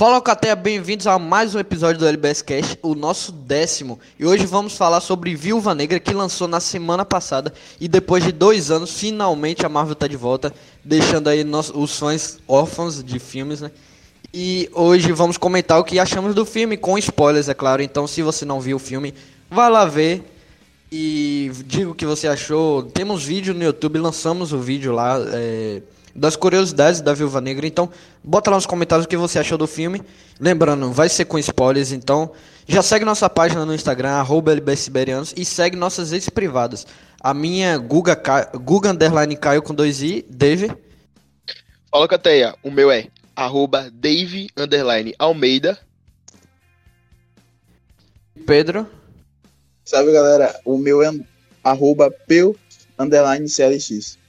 Fala Cateia, bem-vindos a mais um episódio do LBS Cash, o nosso décimo. E hoje vamos falar sobre Viúva Negra, que lançou na semana passada. E depois de dois anos, finalmente a Marvel tá de volta, deixando aí os fãs órfãos de filmes, né? E hoje vamos comentar o que achamos do filme, com spoilers, é claro. Então, se você não viu o filme, vá lá ver e diga o que você achou. Temos vídeo no YouTube, lançamos o vídeo lá. É das curiosidades da Viúva Negra. Então, bota lá nos comentários o que você achou do filme. Lembrando, vai ser com spoilers, então já segue nossa página no Instagram, arroba LBSiberianos, e segue nossas redes privadas. A minha, Guga, Guga Underline Caio com dois i, Dave. Fala, Cateia. O meu é arroba Dave Underline Almeida. Pedro. Salve, galera. O meu é arroba Peu Underline CLX.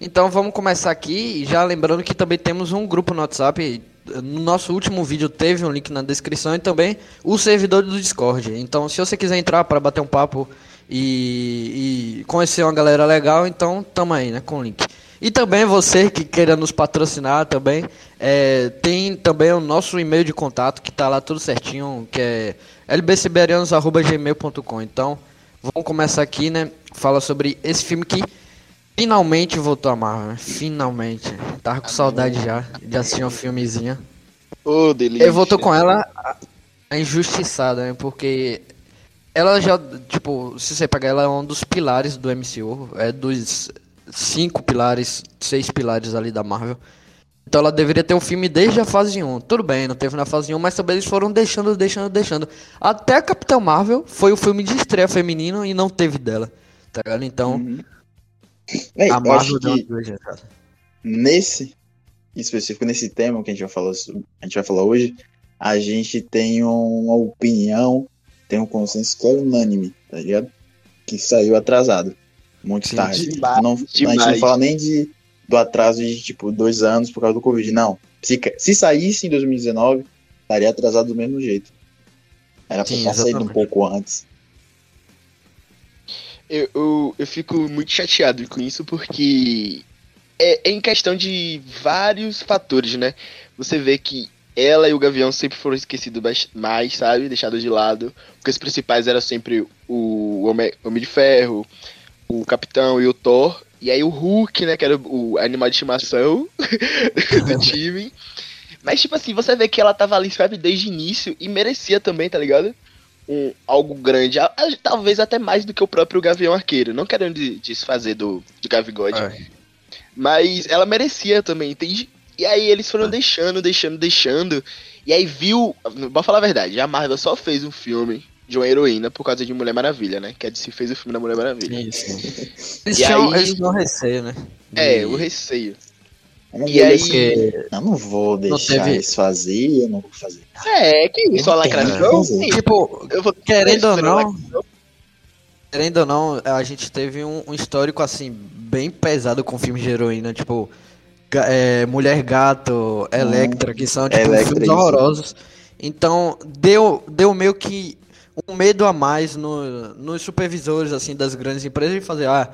Então vamos começar aqui, já lembrando que também temos um grupo no WhatsApp. No nosso último vídeo teve um link na descrição e também o servidor do Discord. Então se você quiser entrar para bater um papo e, e, conhecer uma galera legal, então tamo aí, né, com o link. E também você que queira nos patrocinar também, é, tem também o nosso e-mail de contato que tá lá tudo certinho, que é lbsiberianos.gmail.com. Então, vamos começar aqui, né? Fala sobre esse filme que Finalmente voltou a Marvel, finalmente. Tava com saudade já de assistir um filmezinho. Ô, oh, delícia. Ele voltou com ela a injustiçada, né? Porque ela já, tipo, se você pegar, ela é um dos pilares do MCU. É dos cinco pilares, seis pilares ali da Marvel. Então ela deveria ter um filme desde a fase 1. Tudo bem, não teve na fase 1, mas também eles foram deixando, deixando, deixando. Até a Capitão Marvel foi o filme de estreia feminino e não teve dela. Tá ligado? Então. Uhum Véi, a Marvel que nesse específico, nesse tema que a gente vai falar, a gente vai falar hoje, a gente tem uma opinião, tem um consenso que é unânime, tá ligado? Que saiu atrasado. Muito Sim, tarde. Demais, não, demais. A gente não fala nem de, do atraso de tipo dois anos por causa do Covid. Não. Se, se saísse em 2019, estaria atrasado do mesmo jeito. Era pra estar saindo um pouco antes eu, eu, eu fico muito chateado com isso porque é, é, em questão de vários fatores, né? Você vê que ela e o Gavião sempre foram esquecidos mais, sabe? Deixados de lado. Porque os principais eram sempre o Homem, Homem de Ferro, o Capitão e o Thor. E aí o Hulk, né? Que era o animal de estimação do time. Mas, tipo assim, você vê que ela tava ali, sabe, desde o início e merecia também, tá ligado? Um, algo grande, a, a, talvez até mais do que o próprio Gavião Arqueiro. Não querendo desfazer do, do Gavigode. Mas ela merecia também, entende? E aí eles foram ah. deixando, deixando, deixando. E aí viu. Vou falar a verdade, a Marvel só fez um filme de uma heroína por causa de Mulher Maravilha, né? Que a DC fez o filme da Mulher Maravilha. Isso. Eles, tinham, aí... eles tinham receio, né? É, o receio. Eu e aí. Que... Eu não vou deixar não teve... eles fazer, eu não vou fazer. É, que isso, a lacração. Tipo, eu vou... querendo ou não. Querendo ou não, a gente teve um, um histórico assim, bem pesado com filmes de heroína, tipo. É, Mulher Gato, Electra, que são tipo, Electra, filmes horrorosos. Então, deu, deu meio que um medo a mais no, nos supervisores assim das grandes empresas de fazer, ah,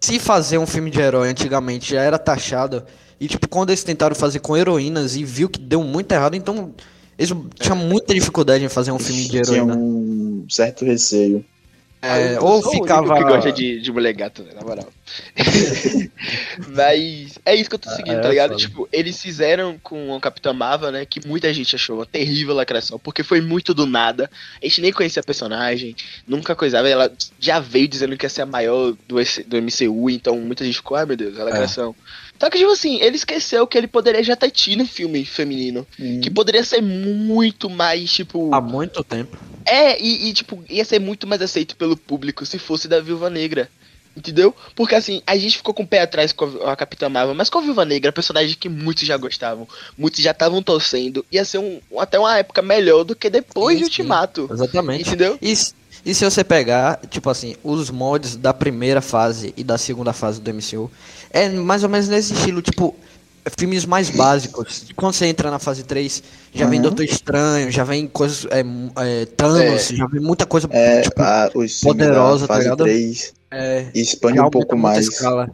se fazer um filme de herói antigamente já era taxado e, tipo, quando eles tentaram fazer com heroínas e viu que deu muito errado, então eles tinham muita dificuldade em fazer um filme de heroína. Tinha um certo receio. É, ah, ou ficava. que gosta de, de mulher gato, né, na moral. Mas é isso que eu tô seguindo, ah, tá é, ligado? Tipo, eles fizeram com o Capitão Marvel, né? Que muita gente achou uma terrível lacração, porque foi muito do nada. A gente nem conhecia a personagem, nunca coisava. Ela já veio dizendo que ia ser a maior do, do MCU, então muita gente ficou, ai meu Deus, a lacração. É. Só que, tipo assim, ele esqueceu que ele poderia já ter tido um filme feminino. Hum. Que poderia ser muito mais, tipo. Há muito tempo. É, e, e, tipo, ia ser muito mais aceito pelo público se fosse da Viúva Negra. Entendeu? Porque assim, a gente ficou com o pé atrás com a Capitã Marvel, mas com a Viúva Negra, personagem que muitos já gostavam, muitos já estavam torcendo, ia ser um, até uma época melhor do que depois sim, de Ultimato. Sim, exatamente. Entendeu? E, e se você pegar, tipo assim, os mods da primeira fase e da segunda fase do MCU, é mais ou menos nesse estilo, tipo, filmes mais básicos. Quando você entra na fase 3, já uhum. vem Doutor Estranho, já vem coisas. É, é, Thanos, é, já vem muita coisa é, tipo, a, poderosa, tá ligado? 3 é, expande um pouco mais. Escala.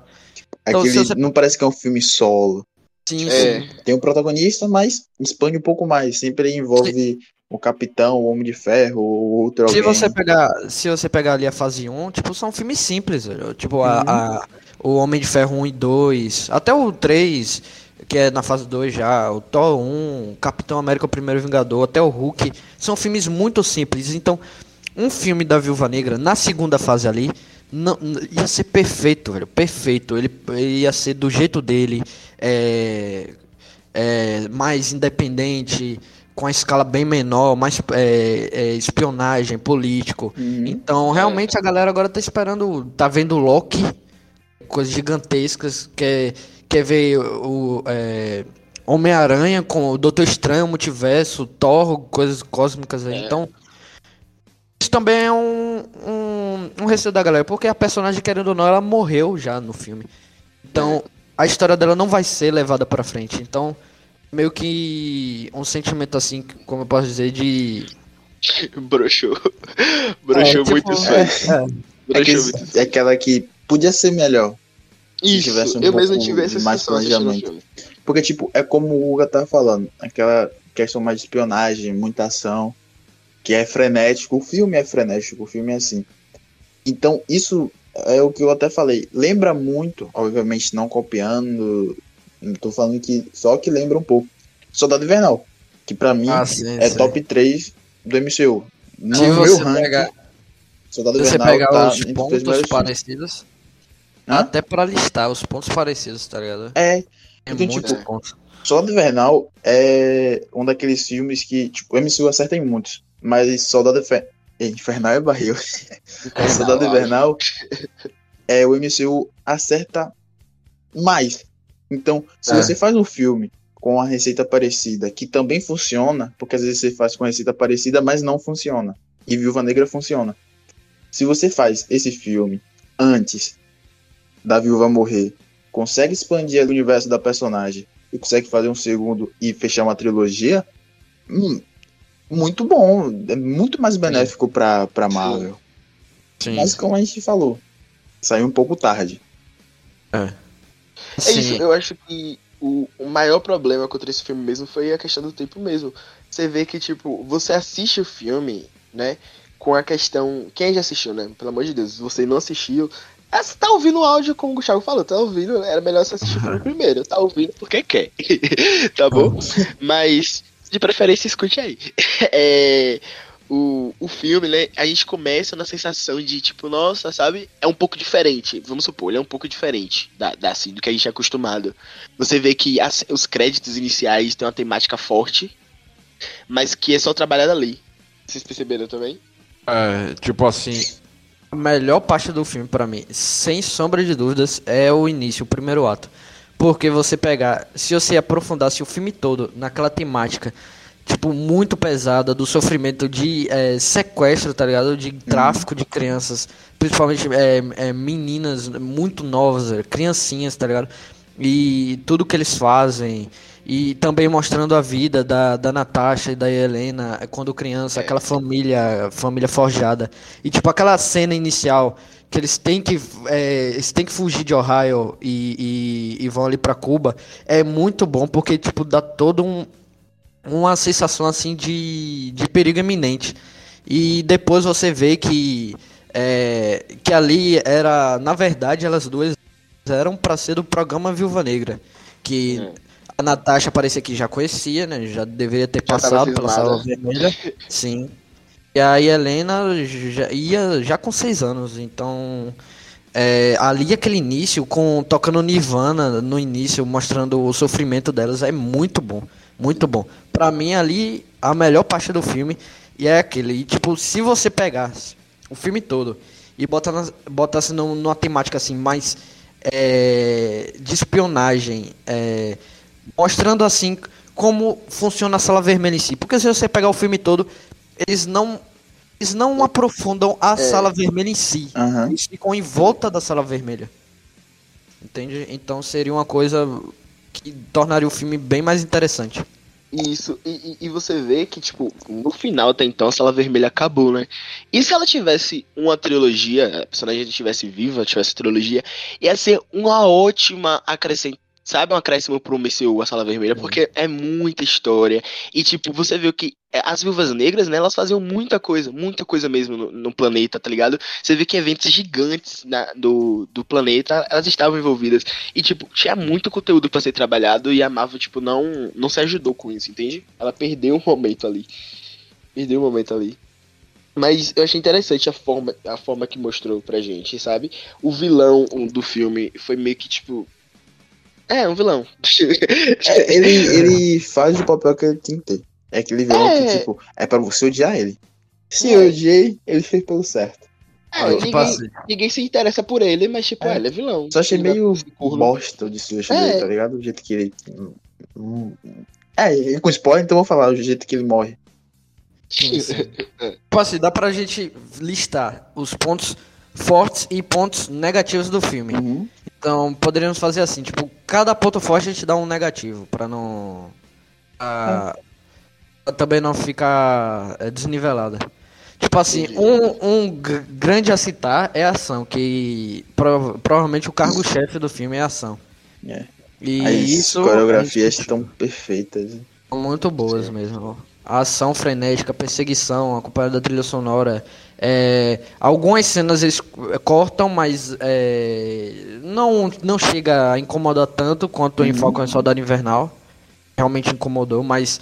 Então, Aquele, você... Não parece que é um filme solo. Sim, é. sim. Tem um protagonista, mas expande um pouco mais. Sempre envolve sim. O capitão, o Homem de Ferro, o outro se alguém. Você pegar, se você pegar ali a fase 1, tipo, são filmes simples. Tipo, uhum. a, a, o Homem de Ferro 1 e 2, até o 3, que é na fase 2 já, o Thor 1, Capitão América o Primeiro Vingador, até o Hulk. São filmes muito simples. Então, um filme da Viúva Negra, na segunda fase ali, não, ia ser perfeito, velho. Perfeito. Ele, ele ia ser do jeito dele. É, é, mais independente, com a escala bem menor, mais é, é, espionagem, político. Uhum. Então, realmente a galera agora tá esperando, tá vendo Loki, coisas gigantescas, quer, quer ver o é, Homem-Aranha com o Doutor Estranho, Multiverso, Thor, coisas cósmicas aí. É. Então, isso também é um, um, um receio da galera, porque a personagem, querendo ou não, ela morreu já no filme. Então, a história dela não vai ser levada pra frente. Então, meio que um sentimento assim, como eu posso dizer, de. Broxou. Broxou é, tipo, muito é, é. é, é aquela que podia ser melhor. Isso, se tivesse um eu mesmo tivesse mais planejamento. Porque, tipo, é como o Hugo tá falando, aquela questão mais de espionagem, muita ação que é frenético. O filme é frenético, o filme é assim. Então, isso é o que eu até falei. Lembra muito, obviamente não copiando, tô falando que só que lembra um pouco. Soldado Invernal, que para mim ah, sim, é sim. top 3 do MCU. No Se meu ranking, pegar, Soldado você Invernal pegar tá os pontos parecidos, Hã? até para listar os pontos parecidos, tá ligado? É, é então, muito tipo, ponto. Soldado Invernal é um daqueles filmes que, tipo, o MCU acerta em muitos. Mas Soldado Infer... Infernal é barril. Soldado Invernal é o MCU acerta mais. Então, se é. você faz um filme com a receita parecida, que também funciona, porque às vezes você faz com a receita parecida, mas não funciona. E Viúva Negra funciona. Se você faz esse filme antes da Viúva morrer, consegue expandir o universo da personagem e consegue fazer um segundo e fechar uma trilogia, hum, muito bom, é muito mais benéfico para pra Marvel. Sim. Mas como a gente falou, saiu um pouco tarde. É. É isso, eu acho que o, o maior problema contra esse filme mesmo foi a questão do tempo mesmo. Você vê que, tipo, você assiste o filme, né? Com a questão. Quem já assistiu, né? Pelo amor de Deus, se você não assistiu. É, você tá ouvindo o áudio, como o Gustavo falou, tá ouvindo, era melhor você assistir o primeiro. Tá ouvindo porque quer. tá bom? Mas de preferência, escute aí. é, o, o filme, né? A gente começa na sensação de, tipo, nossa, sabe? É um pouco diferente. Vamos supor, ele é um pouco diferente da, da assim, do que a gente é acostumado. Você vê que as, os créditos iniciais têm uma temática forte, mas que é só trabalhada ali. Vocês perceberam também? É, tipo assim. A melhor parte do filme, para mim, sem sombra de dúvidas, é o início, o primeiro ato. Porque você pegar, se você aprofundasse o filme todo naquela temática, tipo, muito pesada do sofrimento de é, sequestro, tá ligado? De tráfico de crianças, principalmente é, é, meninas muito novas, é, criancinhas, tá ligado? E tudo que eles fazem. E também mostrando a vida da, da Natasha e da Helena quando criança, aquela família, família forjada. E tipo, aquela cena inicial que eles têm que, é, eles têm que fugir de Ohio e, e, e vão ali para Cuba, é muito bom porque tipo dá todo um, uma sensação assim de, de perigo iminente. E depois você vê que é, que ali era, na verdade, elas duas eram para ser do programa Viúva Negra, que hum. a Natasha parecia que já conhecia, né? Já deveria ter já passado pela sala vermelha. Sim. E a Helena já ia já com seis anos, então é, ali aquele início com tocando Nirvana no início, mostrando o sofrimento delas é muito bom, muito bom. Para mim ali a melhor parte do filme e é aquele, e, tipo, se você pegasse o filme todo e botasse, botasse numa temática assim mais é, de espionagem, é, mostrando assim como funciona a sala vermelha em si. Porque se você pegar o filme todo, eles não eles não aprofundam a é. sala vermelha em si. Uhum. Eles ficam em volta da sala vermelha. Entende? Então seria uma coisa que tornaria o filme bem mais interessante. Isso, e, e, você vê que, tipo, no final até então a Sala Vermelha acabou, né? E se ela tivesse uma trilogia, a personagem estivesse viva, tivesse trilogia, ia ser uma ótima acrescent sabe, um acréscimo pro MCU, a Sala Vermelha, porque é muita história. E, tipo, você viu que é, as Viúvas Negras, né, elas faziam muita coisa, muita coisa mesmo no, no planeta, tá ligado? Você vê que eventos gigantes na, do, do planeta, elas estavam envolvidas. E, tipo, tinha muito conteúdo para ser trabalhado e a Marvel, tipo, não, não se ajudou com isso, entende? Ela perdeu um momento ali. Perdeu um momento ali. Mas eu achei interessante a forma, a forma que mostrou pra gente, sabe? O vilão do filme foi meio que tipo. É, um vilão. é, ele, ele faz o papel que ele tem que ter. É aquele vilão é... que, tipo, é pra você odiar ele. Se é. eu odiei, ele fez pelo certo. É, ninguém, ninguém, se interessa por ele, mas tipo, é. ele é vilão. Só achei meio bosta de sujo é. dele, tá ligado? O jeito que ele. É, com spoiler, então vou falar o jeito que ele morre. Sim, sim. tipo assim, dá pra gente listar os pontos fortes e pontos negativos do filme. Uhum. Então, poderíamos fazer assim, tipo, cada ponto forte a gente dá um negativo, pra não... Ah, também não ficar é, desnivelada. Tipo assim, um, um grande a citar é a ação, que prov provavelmente o cargo-chefe do filme é a ação. É. E As isso. coreografias estão perfeitas. Muito boas mesmo a ação frenética, a perseguição, acompanhada da trilha sonora. É, algumas cenas eles cortam, mas é, não, não chega a incomodar tanto quanto uhum. em Falcon e Soldado Invernal. Realmente incomodou, mas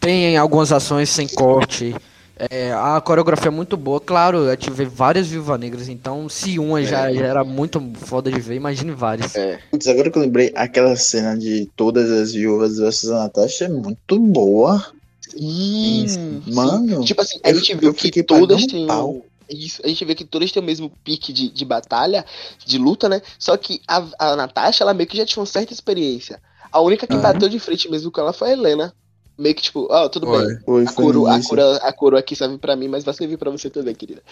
tem algumas ações sem corte. É, a coreografia é muito boa. Claro, eu tive várias Viúvas Negras, então se uma é. já, já, era muito foda de ver, imagine várias. É. Putz, agora que eu lembrei, aquela cena de todas as viúvas versus a Natasha é muito boa. Sim, mano. Tipo assim, a gente viu que todas têm. Isso, a gente vê que todas têm o mesmo pique de, de batalha, de luta, né? Só que a, a Natasha, ela meio que já tinha uma certa experiência. A única que uhum. bateu de frente mesmo com ela foi a Helena. Meio que tipo, ó, oh, tudo Oi. bem. Oi, a, coroa, a, coroa, a coroa aqui serve pra mim, mas vai servir pra você também, querida.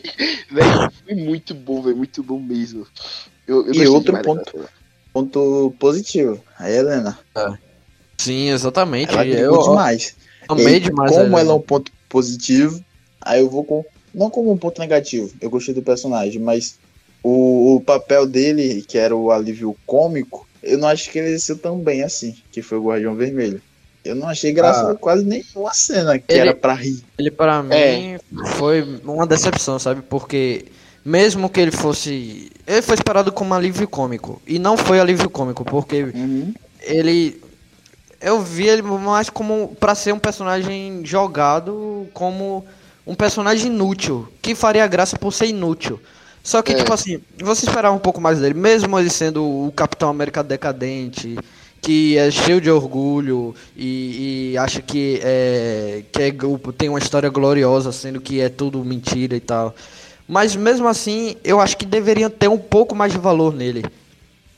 velho, foi muito bom, velho, muito bom mesmo. Eu, eu e outro ponto, ponto positivo, a Helena. É. Sim, exatamente. Ela eu, demais. Amei demais. Como ela é um ponto positivo, aí eu vou com. Não como um ponto negativo, eu gostei do personagem, mas o, o papel dele, que era o alívio cômico, eu não acho que ele exerceu tão bem assim, que foi o Guardião Vermelho. Eu não achei graça ah, quase nenhuma cena que ele, era pra rir. Ele, para mim, é. foi uma decepção, sabe? Porque mesmo que ele fosse. Ele foi esperado como alívio cômico. E não foi alívio cômico, porque uhum. ele eu vi ele mais como para ser um personagem jogado como um personagem inútil, que faria graça por ser inútil. Só que, é. tipo assim, você esperava um pouco mais dele, mesmo ele sendo o Capitão América decadente, que é cheio de orgulho e, e acha que, é, que é, tem uma história gloriosa, sendo que é tudo mentira e tal. Mas mesmo assim, eu acho que deveria ter um pouco mais de valor nele.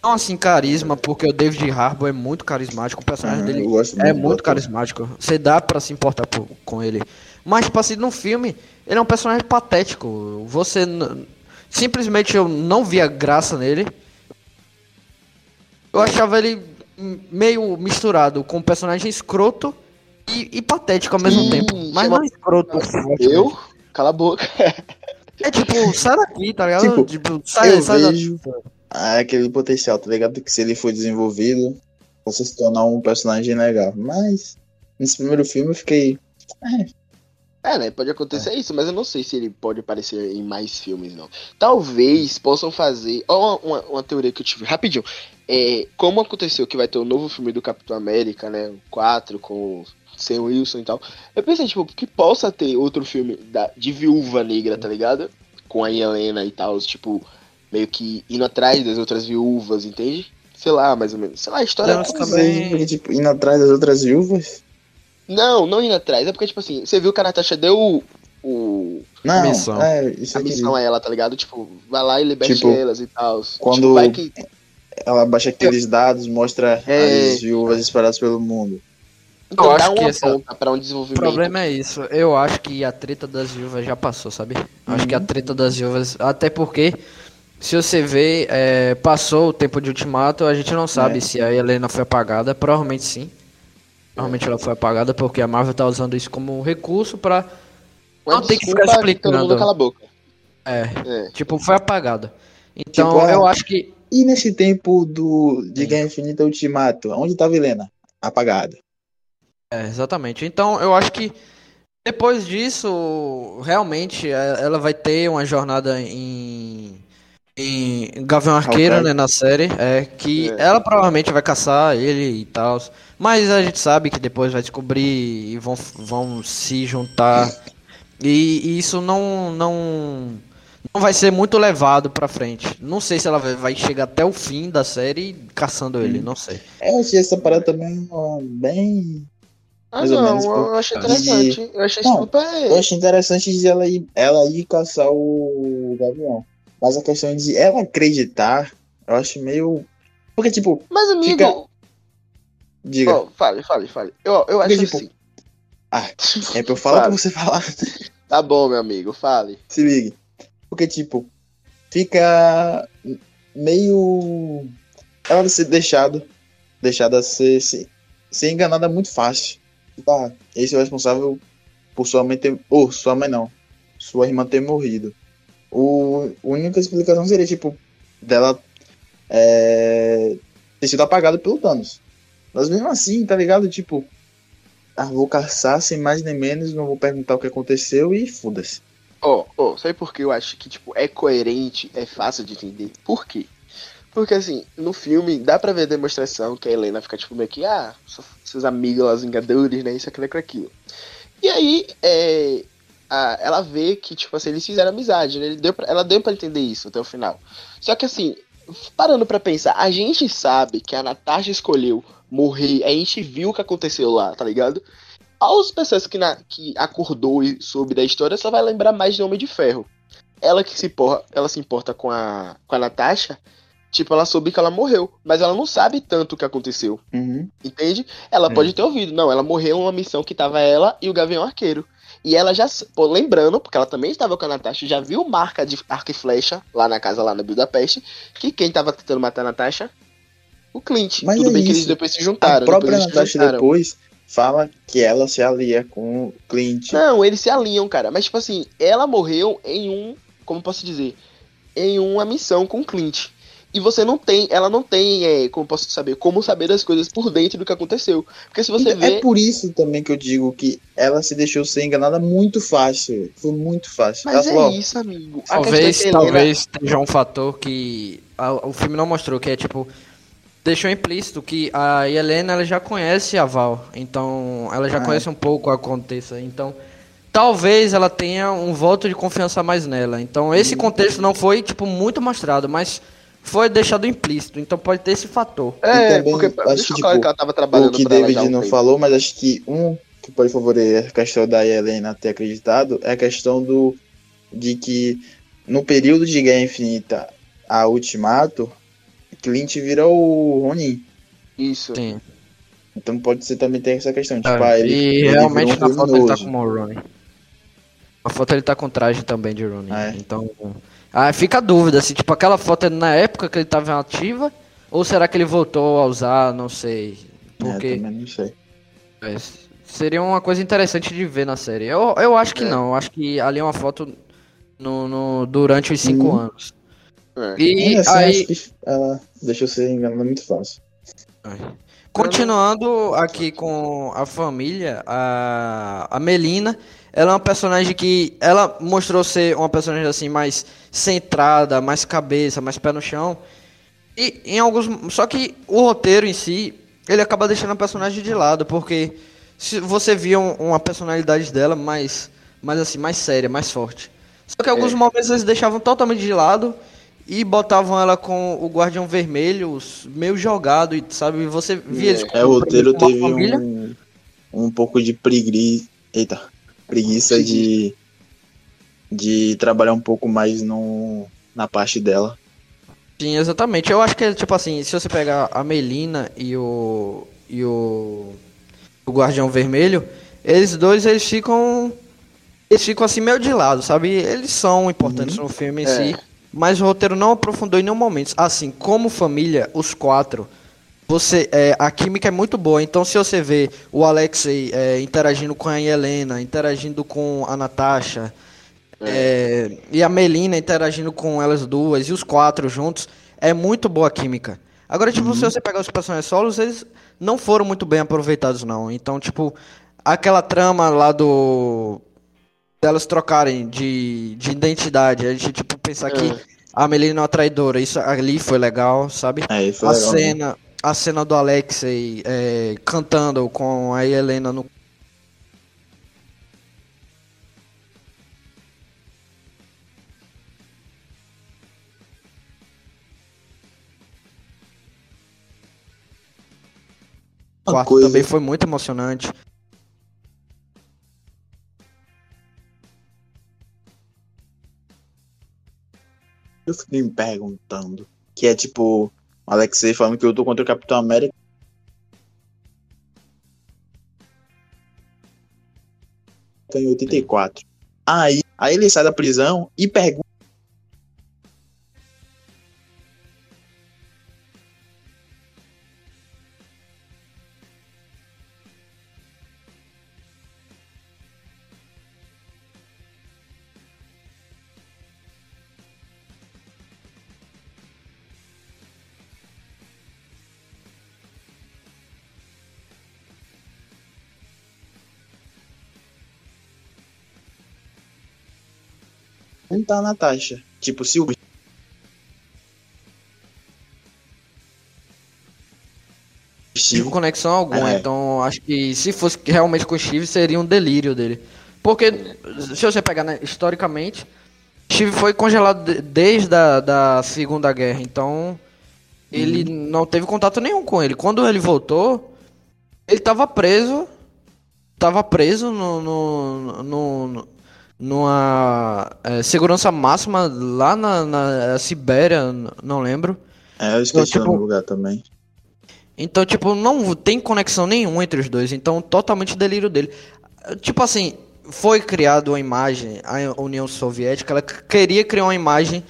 Não assim carisma, porque o David Harbour é muito carismático, o personagem dele é muito carismático. Você dá para se importar por, com ele. Mas, tipo assim, no filme, ele é um personagem patético. Você simplesmente eu não via graça nele. Eu achava ele meio misturado com um personagem escroto e, e patético ao mesmo Sim, tempo. Mas não escroto. Eu? Cala a boca. É tipo, sai daqui, tá ligado? Tipo, tipo sai, eu sai vejo... daqui aquele potencial, tá ligado? Que se ele for desenvolvido, possa se tornar um personagem legal. Mas nesse primeiro filme eu fiquei. É. É, né? Pode acontecer é. isso, mas eu não sei se ele pode aparecer em mais filmes, não. Talvez possam fazer. Ó, uma, uma, teoria que eu tive, rapidinho. É, como aconteceu que vai ter o um novo filme do Capitão América, né? O 4, com Sam Wilson e tal. Eu pensei, tipo, que possa ter outro filme da, de viúva negra, tá ligado? Com a Helena e tal, tipo, meio que indo atrás das outras viúvas, entende? Sei lá, mais ou menos. Sei lá, a história não, é também... tipo, indo atrás das outras viúvas? Não, não indo atrás. É porque, tipo assim, você viu que a Natasha deu o. o não, a missão. É, isso a missão a ela, tá ligado? Tipo, vai lá e liberte tipo, elas e tal. Quando tipo, que... ela baixa aqueles dados, mostra é... as viúvas espalhadas pelo mundo. Então eu acho que essa... para um desenvolvimento. O problema é isso. Eu acho que a treta das viúvas já passou, sabe? Uhum. Acho que a uhum. treta das viúvas. Até porque se você vê, é, passou o tempo de ultimato, a gente não sabe é. se a Helena foi apagada. Provavelmente sim. Provavelmente ela foi apagada porque a Marvel tá usando isso como um recurso pra não ter que ficar explicando. Cala a boca. É, é, tipo, foi apagada. Então tipo, eu acho que E nesse tempo do de Guerra Infinita Ultimato, onde tava Helena? Apagada. É, exatamente. Então eu acho que depois disso, realmente, é, ela vai ter uma jornada em, em Gavião Arqueiro, okay. né, na série, é, que é. ela provavelmente vai caçar ele e tal, mas a gente sabe que depois vai descobrir e vão, vão se juntar, e, e isso não, não, não vai ser muito levado pra frente. Não sei se ela vai chegar até o fim da série caçando ele, não sei. É, eu achei essa parada também bem ah, não, menos, eu achei interessante. De... Eu achei não, super. Eu achei interessante de ela ir, ela ir caçar o Gavião. Mas a questão de ela acreditar, eu acho meio. Porque, tipo. Mas, amigo. Fica... Diga. Oh, fale, fale, fale. Eu, eu acho Porque, tipo... assim. Ah, é pra eu falar pra você falar. Tá bom, meu amigo, fale. Se ligue. Porque, tipo, fica meio. Ela ser deixado. Deixada ser, ser, ser enganada muito fácil ah, esse é o responsável por sua mãe ter. Ou, oh, sua mãe não. Sua irmã ter morrido. O, a única explicação seria, tipo, dela é, ter sido apagada pelo Thanos. Mas mesmo assim, tá ligado? Tipo, ah, vou caçar sem mais nem menos, não vou perguntar o que aconteceu e foda-se. Ó, oh, ó, oh, sabe por que eu acho que, tipo, é coerente, é fácil de entender? Por quê? Porque, assim, no filme dá pra ver a demonstração que a Helena fica, tipo, meio que, ah, seus amigos lá, Vingadores, né, isso, aquilo, aquilo. E aí, é, a, ela vê que, tipo assim, eles fizeram amizade, né, deu pra, ela deu pra entender isso até o final. Só que, assim, parando pra pensar, a gente sabe que a Natasha escolheu morrer, a gente viu o que aconteceu lá, tá ligado? Aos pessoas que, na, que acordou e soube da história, só vai lembrar mais de Homem de Ferro. Ela que se importa, ela se importa com a, com a Natasha Tipo, ela soube que ela morreu, mas ela não sabe tanto o que aconteceu. Uhum. Entende? Ela uhum. pode ter ouvido. Não, ela morreu numa missão que tava ela e o Gavião Arqueiro. E ela já, pô, lembrando, porque ela também estava com a Natasha, já viu marca de arco e flecha lá na casa, lá na Budapeste, que quem tava tentando matar a Natasha? O Clint. Mas Tudo é bem isso. que eles depois se juntaram. A própria Natasha depois fala que ela se alia com o Clint. Não, eles se alinham, cara. Mas, tipo assim, ela morreu em um. Como posso dizer? Em uma missão com o Clint. E você não tem, ela não tem, é, como posso saber, como saber das coisas por dentro do que aconteceu. Porque se você então, vê. É por isso também que eu digo que ela se deixou ser enganada muito fácil. Foi muito fácil. Mas ela é falou, isso, amigo. talvez, é talvez esteja um fator que a, o filme não mostrou, que é tipo. Deixou implícito que a Helena ela já conhece a Val. Então, ela já ah. conhece um pouco o que aconteça. Então, talvez ela tenha um voto de confiança mais nela. Então, esse uhum. contexto não foi, tipo, muito mostrado, mas foi deixado implícito, então pode ter esse fator. É, também, porque acho que, tipo, que ela tava trabalhando o que David não falou, mas acho que um que pode favorecer a questão da Helena ter acreditado é a questão do de que no período de Guerra Infinita a Ultimato, Clint vira o Ronin. Isso. Sim. Então pode ser também ter essa questão, tipo, é, ah, ele, E ele realmente um na foto ele tá com o Ronin. Na foto ele tá com traje também de Ronin. É. Então, ah, fica a dúvida se tipo aquela foto é na época que ele estava ativa ou será que ele voltou a usar, não sei. Porque é, também não sei. É, seria uma coisa interessante de ver na série. Eu, eu acho que é. não, eu acho que ali é uma foto no, no durante os cinco uhum. anos. É. E assim, aí ela deixou ser enganada muito fácil. Continuando aqui com a família, a, a Melina ela é uma personagem que. Ela mostrou ser uma personagem assim mais centrada, mais cabeça, mais pé no chão. E em alguns. Só que o roteiro em si, ele acaba deixando a personagem de lado, porque se você via uma personalidade dela mais. mais assim, mais séria, mais forte. Só que em alguns é. momentos eles deixavam totalmente de lado e botavam ela com o Guardião Vermelho meio jogado, e sabe? Você via é. eles É, o roteiro teve um, um pouco de preguiça. Eita preguiça de, de trabalhar um pouco mais no, na parte dela. Sim, exatamente. Eu acho que, tipo assim, se você pegar a Melina e o. e o. o Guardião Vermelho, eles dois eles ficam. Eles ficam assim meio de lado, sabe? Eles são importantes uhum. no filme em é. si. Mas o roteiro não aprofundou em nenhum momento. Assim, como família, os quatro você é, a química é muito boa. Então, se você vê o Alexei é, interagindo com a Helena, interagindo com a Natasha, é. é. e a Melina interagindo com elas duas, e os quatro juntos, é muito boa a química. Agora, tipo, uhum. se você pegar os personagens solos, eles não foram muito bem aproveitados, não. Então, tipo, aquela trama lá do. delas trocarem de, de identidade, a gente, tipo, pensar é. que a Melina é uma traidora, isso ali foi legal, sabe? É, foi a legal, cena. Né? A cena do Alexei é, cantando com a Helena no quarto coisa... também foi muito emocionante. Eu fiquei me perguntando. Que é tipo, Alexei falando que eu tô contra o Capitão América. Em 84. Aí, aí ele sai da prisão e pergunta não tá na taxa. Tipo, se o. Tive conexão alguma, é. então acho que se fosse realmente com o Steve seria um delírio dele. Porque, se você pegar né, historicamente, Steve foi congelado desde a da Segunda Guerra, então ele hum. não teve contato nenhum com ele. Quando ele voltou, ele tava preso, tava preso no, no, no, numa é, segurança máxima lá na, na, Sibéria, não lembro. É, eu esqueci então, tipo, o lugar também. Então, tipo, não tem conexão nenhuma entre os dois. Então, totalmente delírio dele. Tipo assim, foi criada uma imagem, a União Soviética, ela queria criar uma imagem,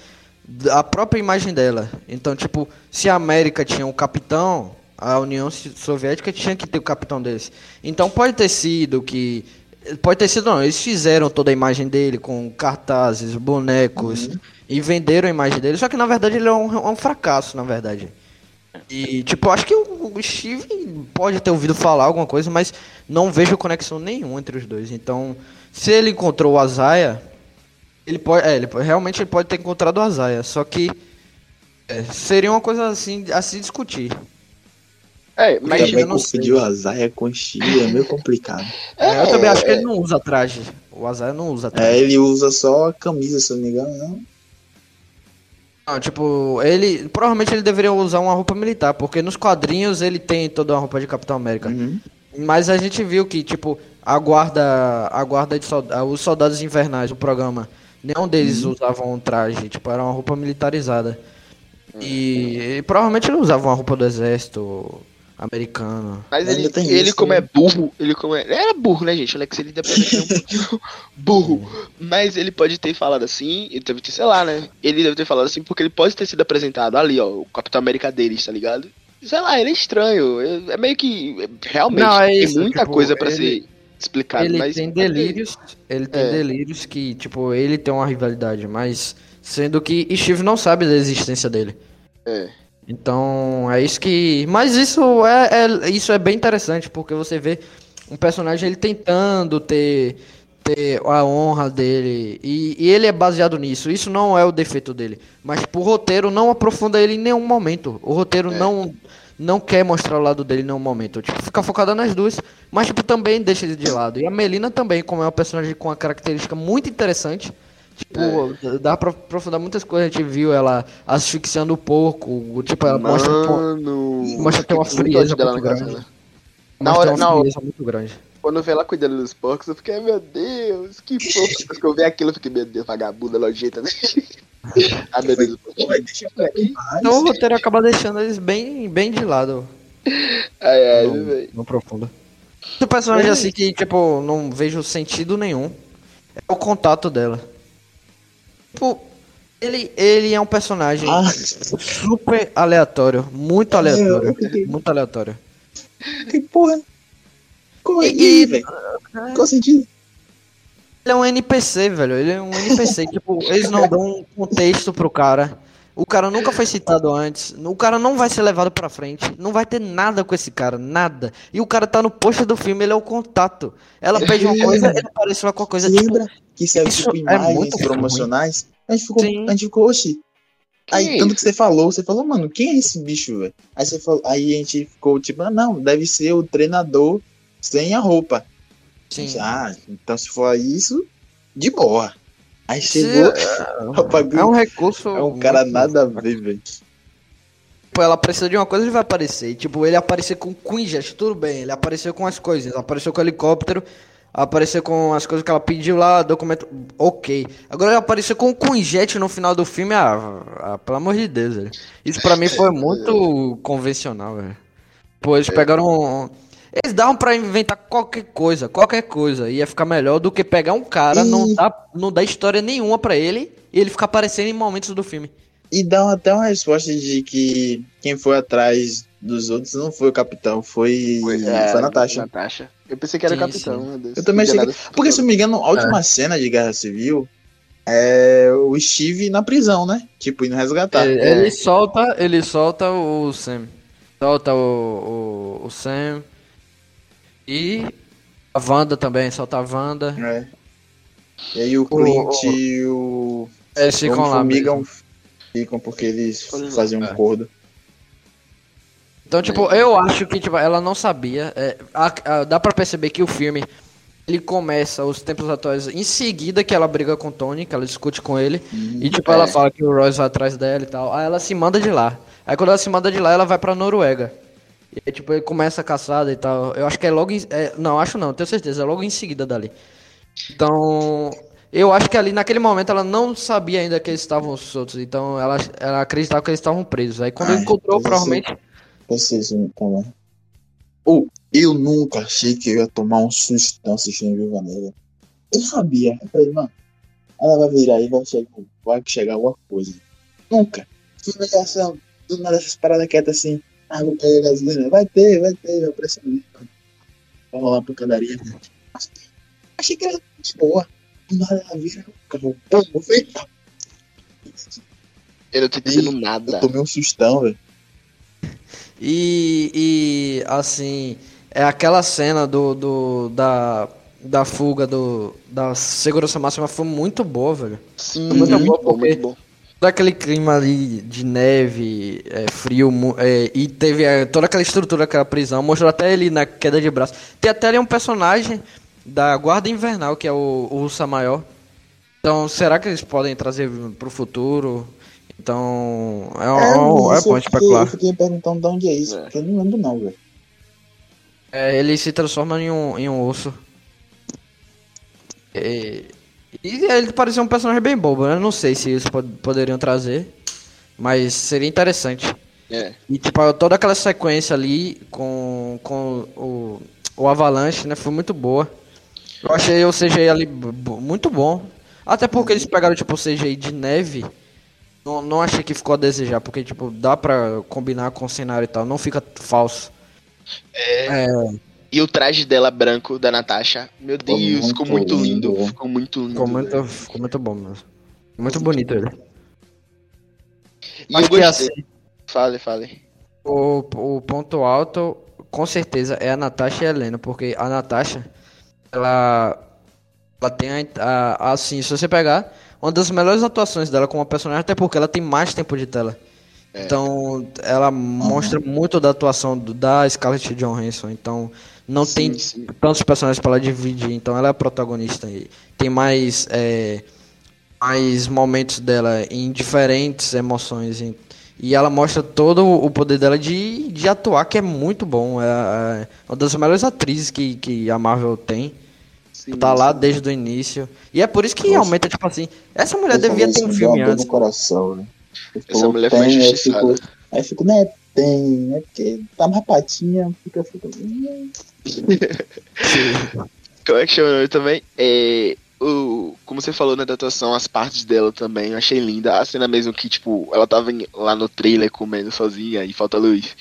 a própria imagem dela. Então, tipo, se a América tinha um capitão, a União Soviética tinha que ter o capitão desse. Então, pode ter sido que Pode ter sido, não. Eles fizeram toda a imagem dele com cartazes, bonecos uhum. e venderam a imagem dele. Só que na verdade ele é um, é um fracasso, na verdade. E, tipo, acho que o, Steve pode ter ouvido falar alguma coisa, mas não vejo conexão nenhuma entre os dois. Então, se ele encontrou o Azaia, ele pode. É, ele, realmente ele pode ter encontrado o Azaia. Só que é, seria uma coisa assim a se discutir. É, mas também confundir o Azaia com o Steve é meio complicado. É, eu também acho que ele não usa traje. O Azaia não usa traje. É, ele usa só a camisa, se eu não me engano, não. Não, tipo, ele. Provavelmente ele deveria usar uma roupa militar, porque nos quadrinhos ele tem toda uma roupa de Capitão América. Uhum. Mas a gente viu que, tipo, a guarda. A guarda de soldados. Os soldados invernais, o programa. Nenhum deles uhum. usavam um traje, tipo, era uma roupa militarizada. E, e provavelmente ele usava uma roupa do exército americano. Mas ele, ele isso, como né? é burro, ele como é. Ele era burro, né, gente? Alex, ele deve ter um burro. Mas ele pode ter falado assim, ele deve ter, sei lá, né? Ele deve ter falado assim porque ele pode ter sido apresentado ali, ó, o Capitão América deles, tá ligado? Sei lá, ele é estranho. É, é meio que. Realmente, Não, é isso, tem muita tipo, coisa para ser explicado. Ele mas, tem delírios. Ele tem é. delírios que, tipo, ele tem uma rivalidade, mas. Sendo que Steve não sabe da existência dele. É. Então, é isso que. Mas isso é, é, isso é bem interessante, porque você vê um personagem ele tentando ter, ter a honra dele. E, e, ele é baseado nisso. Isso não é o defeito dele. Mas o roteiro não aprofunda ele em nenhum momento. O roteiro é. não, não quer mostrar o lado dele em nenhum momento. Tipo, fica focada nas duas, mas tipo, também deixa ele de lado. E a Melina também, como é uma personagem com uma característica muito interessante Tipo, é. dá pra aprofundar muitas coisas. A gente viu ela asfixiando o porco. Tipo, ela Mano, mostra, mostra ter uma frieza muito grande. Né? Na hora, uma frieza muito grande. Quando eu vi ela cuidando dos porcos, eu fiquei, meu Deus, que. Depois que eu vi aquilo, eu fiquei, meu Deus, vagabunda, nojenta, né? ah, meu Deus. Então o roteiro acaba deixando eles bem, bem de lado. Ai, ai, não, velho. Não profunda. O personagem é. assim que, tipo, não vejo sentido nenhum. É o contato dela. Tipo, ele, ele é um personagem ah. super aleatório. Muito aleatório. muito aleatório. Que porra. Como é que, velho? Qual sentido? Ele é um NPC, velho. Ele é um NPC. tipo, eles não dão um contexto pro cara. O cara nunca foi citado antes. O cara não vai ser levado pra frente. Não vai ter nada com esse cara. Nada. E o cara tá no posto do filme, ele é o contato. Ela pede uma coisa, ele aparece uma coisa. Lembra tipo, que saiu tipo, imagens é promocionais? A gente ficou, a gente ficou, oxi. Aí, é tanto que você falou, você falou, mano, quem é esse bicho, velho? Aí você falou, aí a gente ficou tipo, ah, não, deve ser o treinador sem a roupa. Sim. Ah, então se for isso, de boa. Aí chegou. É, é um recurso. É um cara nada a ver, velho. Pô, ela precisa de uma coisa, ele vai aparecer. Tipo, ele aparecer com Queen Jet, tudo bem. Ele apareceu com as coisas. Apareceu com o helicóptero. Apareceu com as coisas que ela pediu lá, documento. Ok. Agora ele apareceu com o Queen Jet no final do filme. Ah, ah pelo amor de Deus, velho. Isso pra mim foi muito convencional, velho. Pô, eles pegaram. Eles davam pra inventar qualquer coisa, qualquer coisa. Ia ficar melhor do que pegar um cara, e... não, dar, não dar história nenhuma para ele e ele ficar aparecendo em momentos do filme. E dá até uma resposta de que quem foi atrás dos outros não foi o capitão, foi, foi, é, foi a Natasha. Natasha. Eu pensei que era sim, o capitão. Eu também achei que... Porque, se não me engano, a última é. cena de Guerra Civil é o Steve na prisão, né? Tipo, indo resgatar. Ele, é. ele solta, ele solta o Sam. Solta o, o, o Sam e a Wanda também, solta a Wanda. É. E aí o Clint e o. Eles ficam lá. Mesmo. Ficam porque eles faziam um é. cordo. Então, tipo, eu acho que tipo, ela não sabia. É, a, a, dá pra perceber que o filme ele começa os tempos atuais em seguida que ela briga com o Tony, que ela discute com ele. Hum, e tipo, é. ela fala que o Royce vai atrás dela e tal. Aí ela se manda de lá. Aí quando ela se manda de lá, ela vai pra Noruega. E aí, tipo, ele começa a caçada e tal. Eu acho que é logo em... é, Não, acho não, tenho certeza. É logo em seguida dali. Então... Eu acho que ali, naquele momento, ela não sabia ainda que eles estavam soltos. Então, ela, ela acreditava que eles estavam presos. Aí, quando Ai, encontrou, provavelmente... Preciso, então, Ou, eu nunca achei que eu ia tomar um susto assistindo Viva Negra. Eu sabia. Eu falei, mano, ela vai virar e vai chegar, vai chegar alguma coisa. Nunca. Do nada essas paradas quietas assim. Ah, vou pegar gasolina. Vai ter, vai ter, vai preço Vai rolar pancadaria. Achei que era de boa. Nada a ver, carro. Pô, feita. Eu não tô dizendo nada. Eu tomei um sustão, velho. E, e, assim, é aquela cena do, do da, da fuga do, da segurança máxima foi muito boa, velho. Sim, muito, muito boa, bom, muito bom todo aquele clima ali de neve, é, frio, é, e teve é, toda aquela estrutura daquela prisão, mostrou até ele na queda de braço. Tem até ali um personagem da Guarda Invernal, que é o, o Ursa Maior. Então, será que eles podem trazer pro futuro? Então, é, um, é, um, é bom especular. Eu fiquei perguntando de onde é isso, é. porque eu não lembro não, velho. É, ele se transforma em um, em um urso. E, e ele parecia um personagem bem bobo, né? Não sei se eles pod poderiam trazer, mas seria interessante. É. E tipo, toda aquela sequência ali com, com o, o Avalanche, né? Foi muito boa. Eu achei o CGI ali muito bom. Até porque eles pegaram, tipo, o CGI de neve. Não, não achei que ficou a desejar, porque, tipo, dá pra combinar com o cenário e tal. Não fica falso. É. é. E o traje dela branco, da Natasha, meu Deus, ficou muito, lindo. lindo. Ficou muito lindo. Ficou muito, ficou muito bom mesmo. Muito bonito ele. E eu gostei. Assim, fale, fale. O, o ponto alto, com certeza, é a Natasha e a Helena, porque a Natasha, ela, ela tem a, a, assim, se você pegar, uma das melhores atuações dela como personagem, até porque ela tem mais tempo de tela. É. Então, ela mostra muito da atuação do, da Scarlett Johansson. Então, não sim, tem sim. tantos personagens para ela dividir. Então, ela é a protagonista. E tem mais, é, mais momentos dela em diferentes emoções. E, e ela mostra todo o poder dela de, de atuar, que é muito bom. É, é uma das melhores atrizes que, que a Marvel tem. Sim, tá lá desde o início. E é por isso que Nossa. aumenta, tipo assim. Essa mulher devia ter um filme antes. No coração, né? Essa mulher foi injustiçada. Aí fico, aí fico, né? Tem, né? Porque tá mais patinha, fica, fica. Como é que chama também? É, o, como você falou, né, da atuação, as partes dela também, eu achei linda. A cena mesmo que, tipo, ela tava lá no trailer comendo sozinha e falta luz.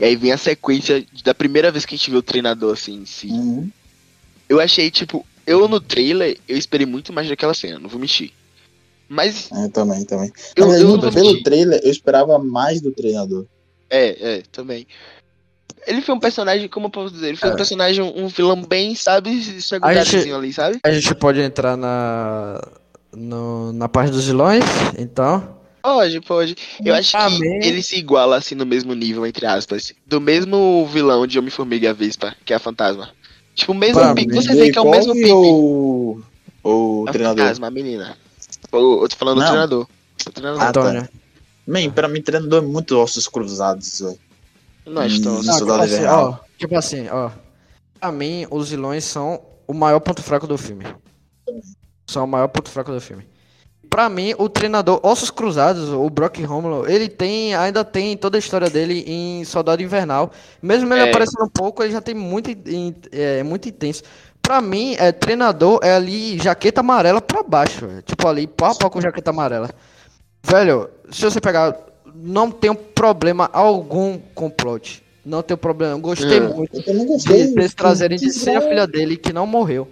E aí vem a sequência da primeira vez que a gente vê o treinador assim em si. Uhum. Eu achei, tipo, eu no trailer, eu esperei muito mais daquela cena, não vou mentir. Mas. É, também, também. Eu, eu, eu, pelo trailer, eu esperava mais do treinador. É, é, também. Ele foi um personagem, como eu posso dizer, ele foi é. um personagem, um vilão bem, sabe, secundáriozinho ali, sabe? A gente pode entrar na. No, na parte dos vilões, então. Pode, pode. Eu acho que ele se iguala assim no mesmo nível, entre aspas. Do mesmo vilão de Homem-Formiga e a Vespa, que é a Fantasma. Tipo, o mesmo pique. Você vê que é o mesmo pique. Ou o a treinador? Fantasma, a menina. Eu, tô falando Não. do treinador. O treinador. Ah, tá. Man, pra mim, treinador é muito ossos cruzados, velho. Não, estão. Hum, tipo, assim, ó, tipo assim, ó. Pra mim, os vilões são o maior ponto fraco do filme. São o maior ponto fraco do filme. Pra mim, o treinador Ossos Cruzados, o Brock Romulo, ele tem, ainda tem toda a história dele em Soldado Invernal. Mesmo ele é. aparecendo um pouco, ele já tem muito, é, muito intenso. Pra mim, é, treinador é ali jaqueta amarela pra baixo. Tipo ali, pau a pau com jaqueta amarela. Velho, se você pegar, não tem problema algum com o plot. Não tem problema. Gostei é. muito gostei, de, eles trazerem de ser a filha dele que não morreu.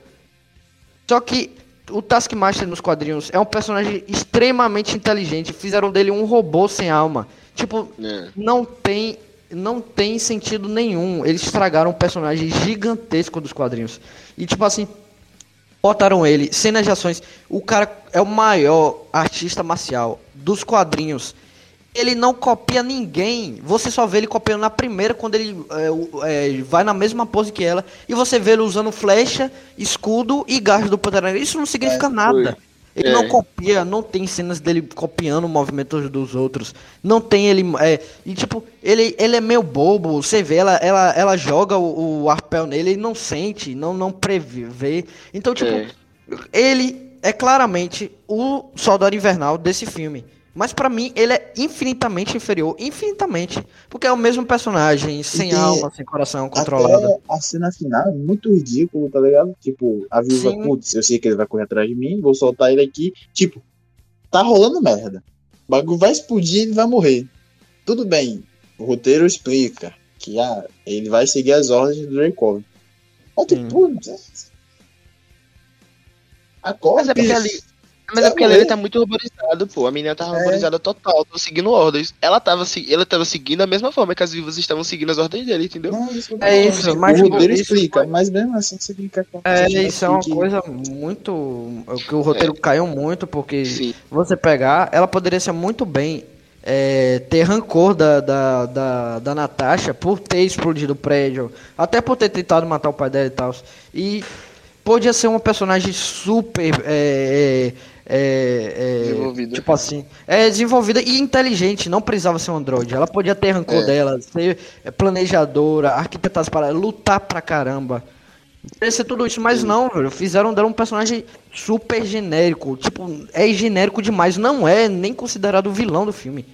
Só que o Taskmaster nos quadrinhos é um personagem extremamente inteligente. Fizeram dele um robô sem alma. Tipo, é. não tem não tem sentido nenhum. Eles estragaram um personagem gigantesco dos quadrinhos. E tipo assim, botaram ele, cenas de ações. O cara é o maior artista marcial dos quadrinhos ele não copia ninguém. Você só vê ele copiando na primeira quando ele é, é, vai na mesma pose que ela. E você vê ele usando flecha, escudo e garras do Pantera Isso não significa é, nada. Ele é. não copia, não tem cenas dele copiando movimentos dos outros. Não tem ele. É, e tipo, ele, ele é meio bobo. Você vê, ela, ela, ela joga o, o arpel nele, ele não sente, não, não prevê. Então, tipo, é. ele é claramente o soldado invernal desse filme. Mas para mim ele é infinitamente inferior, infinitamente, porque é o mesmo personagem, sem alma, sem coração, controlado. a cena final é muito ridículo, tá ligado? Tipo, a viúva, putz, eu sei que ele vai correr atrás de mim, vou soltar ele aqui. Tipo, tá rolando merda. O bagulho vai explodir, ele vai morrer. Tudo bem, o roteiro explica que ah, ele vai seguir as ordens do Dracov. Mas tipo, hum. Acorda. Mas é porque ali, mas é porque ele tá muito ruborizado, pô. A menina tava é. ruborizada total, tava seguindo ordens. Ela tava, ela tava seguindo a mesma forma que as vivas estavam seguindo as ordens dele, entendeu? Não, isso é isso, mas o roteiro explica, mas mesmo assim você fica com É, isso é uma que... coisa muito. que o roteiro é. caiu muito, porque Sim. você pegar, ela poderia ser muito bem. É, ter rancor da, da, da, da Natasha por ter explodido o prédio, até por ter tentado matar o pai dela e tal. E podia ser uma personagem super é, é é, é, desenvolvida. Tipo assim, é desenvolvida e inteligente, não precisava ser um androide. Ela podia ter rancor é. dela, ser planejadora, arquitetar as paradas, lutar pra caramba. Poderia ser tudo isso, mas não, velho. Fizeram dela um personagem super genérico. Tipo, é genérico demais. Não é nem considerado o vilão do filme.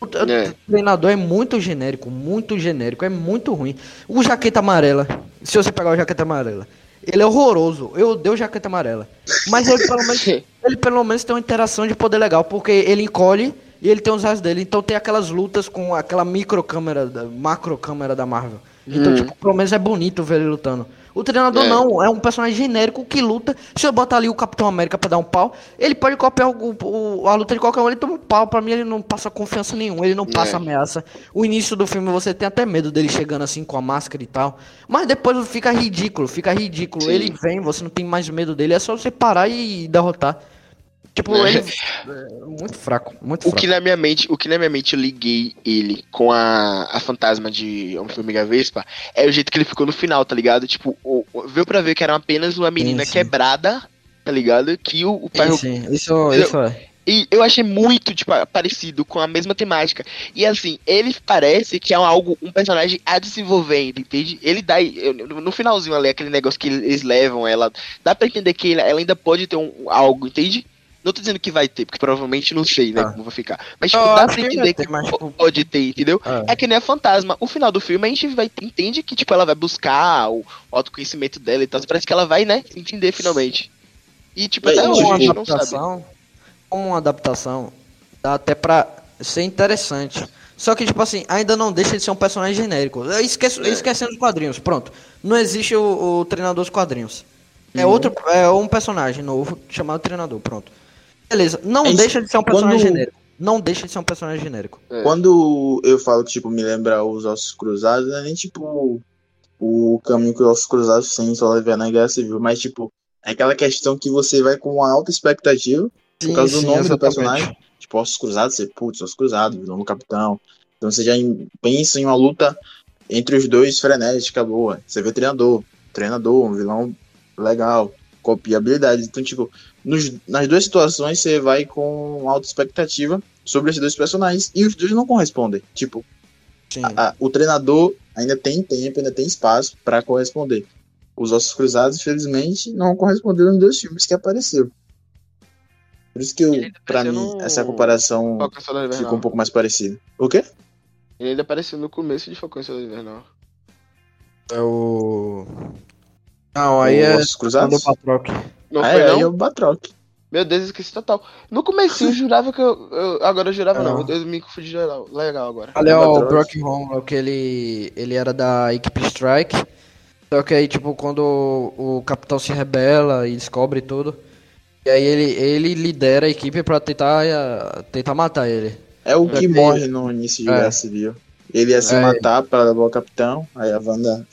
O é. treinador é muito genérico, muito genérico, é muito ruim. O jaqueta amarela, se você pegar o jaqueta amarela, ele é horroroso. Eu odeio jaqueta amarela. Mas ele pelo, menos, ele pelo menos tem uma interação de poder legal, porque ele encolhe e ele tem os raios dele. Então tem aquelas lutas com aquela micro câmera, macro câmera da Marvel. Então, hum. tipo, pelo menos é bonito ver ele lutando. O treinador é. não, é um personagem genérico que luta. Se eu botar ali o Capitão América pra dar um pau, ele pode copiar o, o, a luta de qualquer um, ele toma um pau. Pra mim, ele não passa confiança nenhuma, ele não passa é. ameaça. O início do filme você tem até medo dele chegando assim com a máscara e tal. Mas depois fica ridículo, fica ridículo. Sim. Ele vem, você não tem mais medo dele, é só você parar e derrotar. Tipo, ele. É, muito fraco, muito fraco. O que na minha mente, o que na minha mente eu liguei ele com a, a fantasma de Homem-Formiga Vespa é o jeito que ele ficou no final, tá ligado? Tipo, o, o, veio pra ver que era apenas uma menina sim, sim. quebrada, tá ligado? Que o, o pai. Sim, sim. Isso, isso é. E eu achei muito, tipo, parecido com a mesma temática. E assim, ele parece que é algo, um personagem a desenvolver, entende? Ele dá. No finalzinho ali, aquele negócio que eles levam ela. Dá pra entender que ela ainda pode ter um, algo, entende? Não tô dizendo que vai ter, porque provavelmente não sei, né, ah. como vai ficar. Mas, tipo, dá pra entender que, tipo... pode ter, entendeu? Ah. É que nem a fantasma. O final do filme a gente vai, entende que, tipo, ela vai buscar o autoconhecimento dela e tal. Parece que ela vai, né, entender finalmente. E, tipo, até hoje a gente não sabe. Como uma adaptação, dá até pra ser interessante. Só que, tipo assim, ainda não deixa de ser um personagem genérico. Eu esqueço, é. Esquecendo os quadrinhos, pronto. Não existe o, o treinador dos quadrinhos. É uhum. outro, é um personagem novo chamado treinador, pronto Beleza, não é deixa de ser um personagem quando... genérico. Não deixa de ser um personagem genérico. É. Quando eu falo que, tipo, me lembra os Ossos Cruzados, não é nem, tipo, o caminho que os Ossos Cruzados têm só levar na Guerra Civil, mas, tipo, é aquela questão que você vai com uma alta expectativa sim, por causa sim, do nome exatamente. do personagem. Tipo, Ossos Cruzados, você, putz, Ossos Cruzados, vilão do Capitão. Então você já pensa em uma luta entre os dois frenética, boa. Você vê treinador, treinador, um vilão legal, copia habilidades. Então, tipo, nos, nas duas situações você vai com alta expectativa sobre esses dois personagens e os dois não correspondem. Tipo, a, a, o treinador ainda tem tempo, ainda tem espaço para corresponder. Os Ossos Cruzados, infelizmente, não corresponderam nos dois filmes que apareceu. Por isso que, eu, pra mim, no... essa comparação ficou um pouco mais parecida. O quê? Ele ainda apareceu no começo de Falcão e Invernal. É o. Não, aí o é. Os Cruzados? Não ah, foi, é, não? é o Batroc. Meu Deus, esqueci total. No começo eu jurava que eu, eu. agora eu jurava não, não eu me confundi legal, legal agora. Olha, o Brock Home, que ele. ele era da equipe Strike. Só que aí, tipo, quando o, o capitão se rebela e descobre tudo. E aí ele, ele lidera a equipe pra tentar, tentar matar ele. É o que morre no início de é. Guerra Civil. Ele ia se é. matar para levar o capitão, aí a Wanda.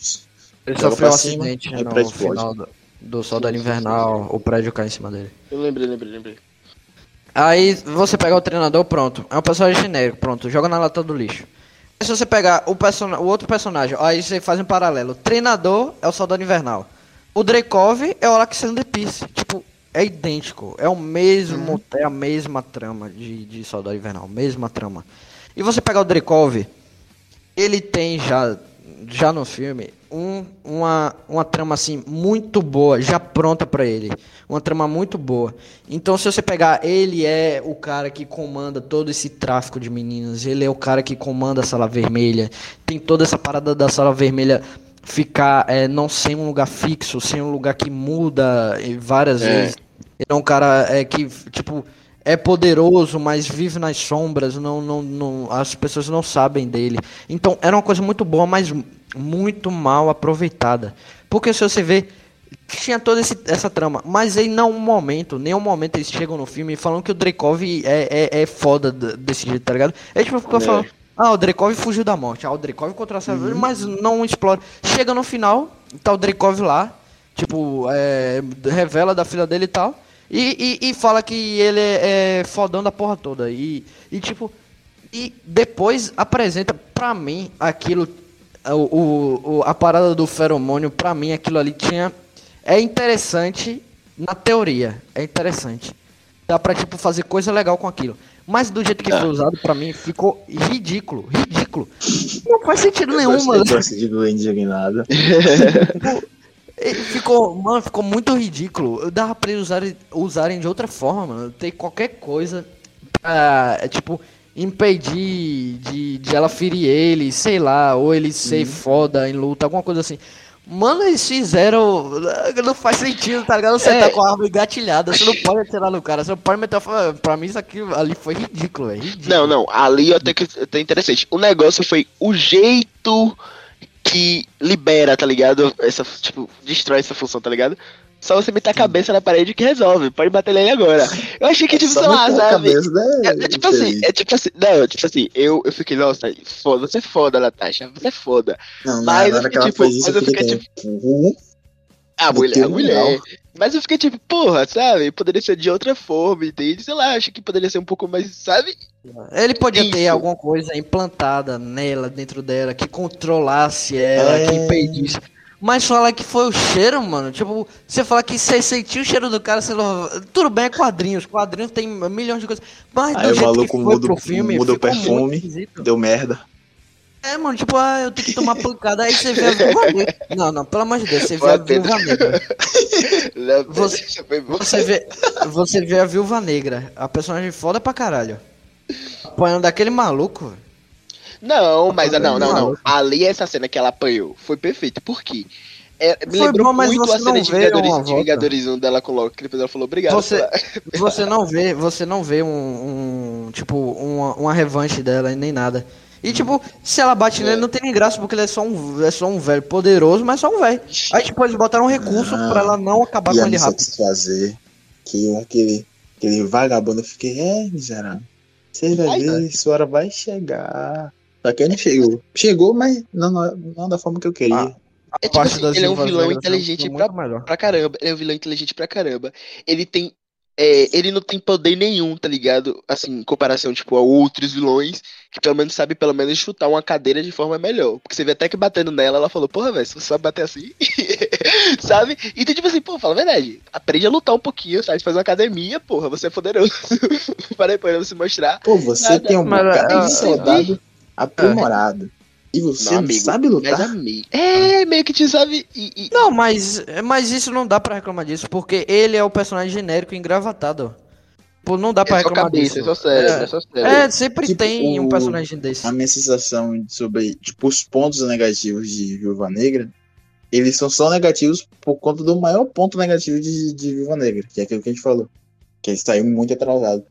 Ele sofreu um acidente cima, no final do, do Soldado Invernal, o prédio cai em cima dele. Eu lembrei, lembrei, lembrei. Aí você pega o treinador, pronto. É um personagem genérico, pronto. Joga na lata do lixo. Aí se você pegar o, person o outro personagem, aí você faz um paralelo. O treinador é o Soldado Invernal. O Dreykov é o Alexander Peace. Tipo, é idêntico. É o mesmo, uhum. é a mesma trama de, de Soldado Invernal, mesma trama. E você pegar o Dreykov, ele tem já, já no filme um, uma, uma trama assim muito boa, já pronta para ele. Uma trama muito boa. Então, se você pegar, ele é o cara que comanda todo esse tráfico de meninas, ele é o cara que comanda a sala vermelha. Tem toda essa parada da sala vermelha ficar é, não sem um lugar fixo, sem um lugar que muda várias é. vezes. Ele é um cara é, que, tipo, é poderoso, mas vive nas sombras, não, não, não, as pessoas não sabem dele. Então, era uma coisa muito boa, mas muito mal aproveitada. Porque se você vê, tinha toda esse, essa trama, mas em nenhum momento, nenhum momento eles chegam no filme falando que o Dreykov é, é, é foda desse jeito, tá ligado? É tipo, ficou é. falando, ah, o Dreykov fugiu da morte. Ah, o Dreykov contra a uhum. mas não explora. Chega no final, tá o Dreykov lá, tipo, é, revela da filha dele e tal. E, e, e fala que ele é, é, fodão da porra toda. E, e tipo, e depois apresenta pra mim aquilo, o, o, a parada do feromônio, pra mim aquilo ali tinha. É interessante na teoria, é interessante. Dá pra, tipo, fazer coisa legal com aquilo. Mas do jeito que foi usado, pra mim, ficou ridículo. Ridículo. Não faz sentido nenhum, mano. Eu indignado. ficou, mano, ficou muito ridículo. Dava pra eles usarem, usarem de outra forma, mano. Ter qualquer coisa pra, tipo, impedir de, de ela ferir ele, sei lá, ou ele ser uhum. foda em luta, alguma coisa assim. Mano, eles fizeram. Não faz sentido, tá ligado? Você é. tá com a arma engatilhada, você não pode atirar no cara, você não pode meter. Pra mim, isso aqui ali foi ridículo, é ridículo. Não, não, ali até que até interessante. O negócio foi o jeito que libera, tá ligado? Essa, tipo, destrói essa função, tá ligado? Só você meter a cabeça na parede que resolve. Pode bater nele agora. Eu achei que, é tipo, sei lá, sabe? Cabeça, né? é, é, tipo assim, é tipo assim, não, tipo assim, eu, eu fiquei, nossa, foda, você é foda, Natasha, você é foda. Não, mas, eu fiquei, tipo, mas eu fiquei, tipo. A mulher, a mulher. Mas eu fiquei tipo, porra, sabe? Poderia ser de outra forma, entende? Sei lá, acho que poderia ser um pouco mais, sabe? Ele podia Isso. ter alguma coisa implantada nela, dentro dela, que controlasse ela, é... que impedisse. Mas falar que foi o cheiro, mano. Tipo, você falar que você sentiu o cheiro do cara, você não... tudo bem, é quadrinhos. Quadrinhos tem milhões de coisas. Mas Aí do jeito o maluco que foi muda, pro filme, muda o perfume, deu merda. É, mano, tipo, ah, eu tenho que tomar pancada, aí você vê a viúva negra. Não, não, pelo amor de Deus, você vê a viúva negra. Você, você, vê, você vê a viúva negra, a personagem foda pra caralho. Apanhando daquele maluco. Não, mas não, não, não. Ali essa cena que ela apanhou foi perfeito. Por quê? É, me foi lembrou bom, muito a cena de Vingadores, de Vingadores 1 dela com Loki, que depois ela falou obrigado. Você, você não vê, você não vê um, um tipo, uma, uma revanche dela nem nada. E tipo, se ela bate é. nele, não tem nem graça, porque ele é só um, é só um velho poderoso, mas só um velho. Aí tipo, eles botaram um recurso ah, pra ela não acabar com ele rápido. satisfazer que um que aquele vagabundo, eu fiquei, é, miserável. Você vai ver, sua hora vai chegar. Só que ele chegou. Chegou, mas não, não, não da forma que eu queria. Ah, é, tipo assim, ele é um vilão inteligente pra, pra caramba. Ele é um vilão inteligente pra caramba. Ele tem é, ele não tem poder nenhum, tá ligado? Assim, em comparação, tipo, a outros vilões, que pelo menos sabe pelo menos chutar uma cadeira de forma melhor. Porque você vê até que batendo nela, ela falou, porra, velho, se você sabe bater assim, sabe? Então, tipo assim, pô, fala a verdade, aprende a lutar um pouquinho, sabe? Faz uma academia, porra, você é poderoso. Para depois se mostrar. Pô, você Nada. tem um bocado de soldado aprimorado. E você não, amigo, sabe lutar? É, meio que te sabe. E, e... Não, mas, mas isso não dá pra reclamar disso, porque ele é o personagem genérico engravatado. Pô, não dá pra é reclamar cabeça, disso. É, só cérebro, é, é, só cérebro. é sempre tipo, tem um personagem desse. A minha sensação sobre, tipo, os pontos negativos de Viúva Negra, eles são só negativos por conta do maior ponto negativo de, de Viúva Negra, que é aquilo que a gente falou. Que ele saiu muito atrasado.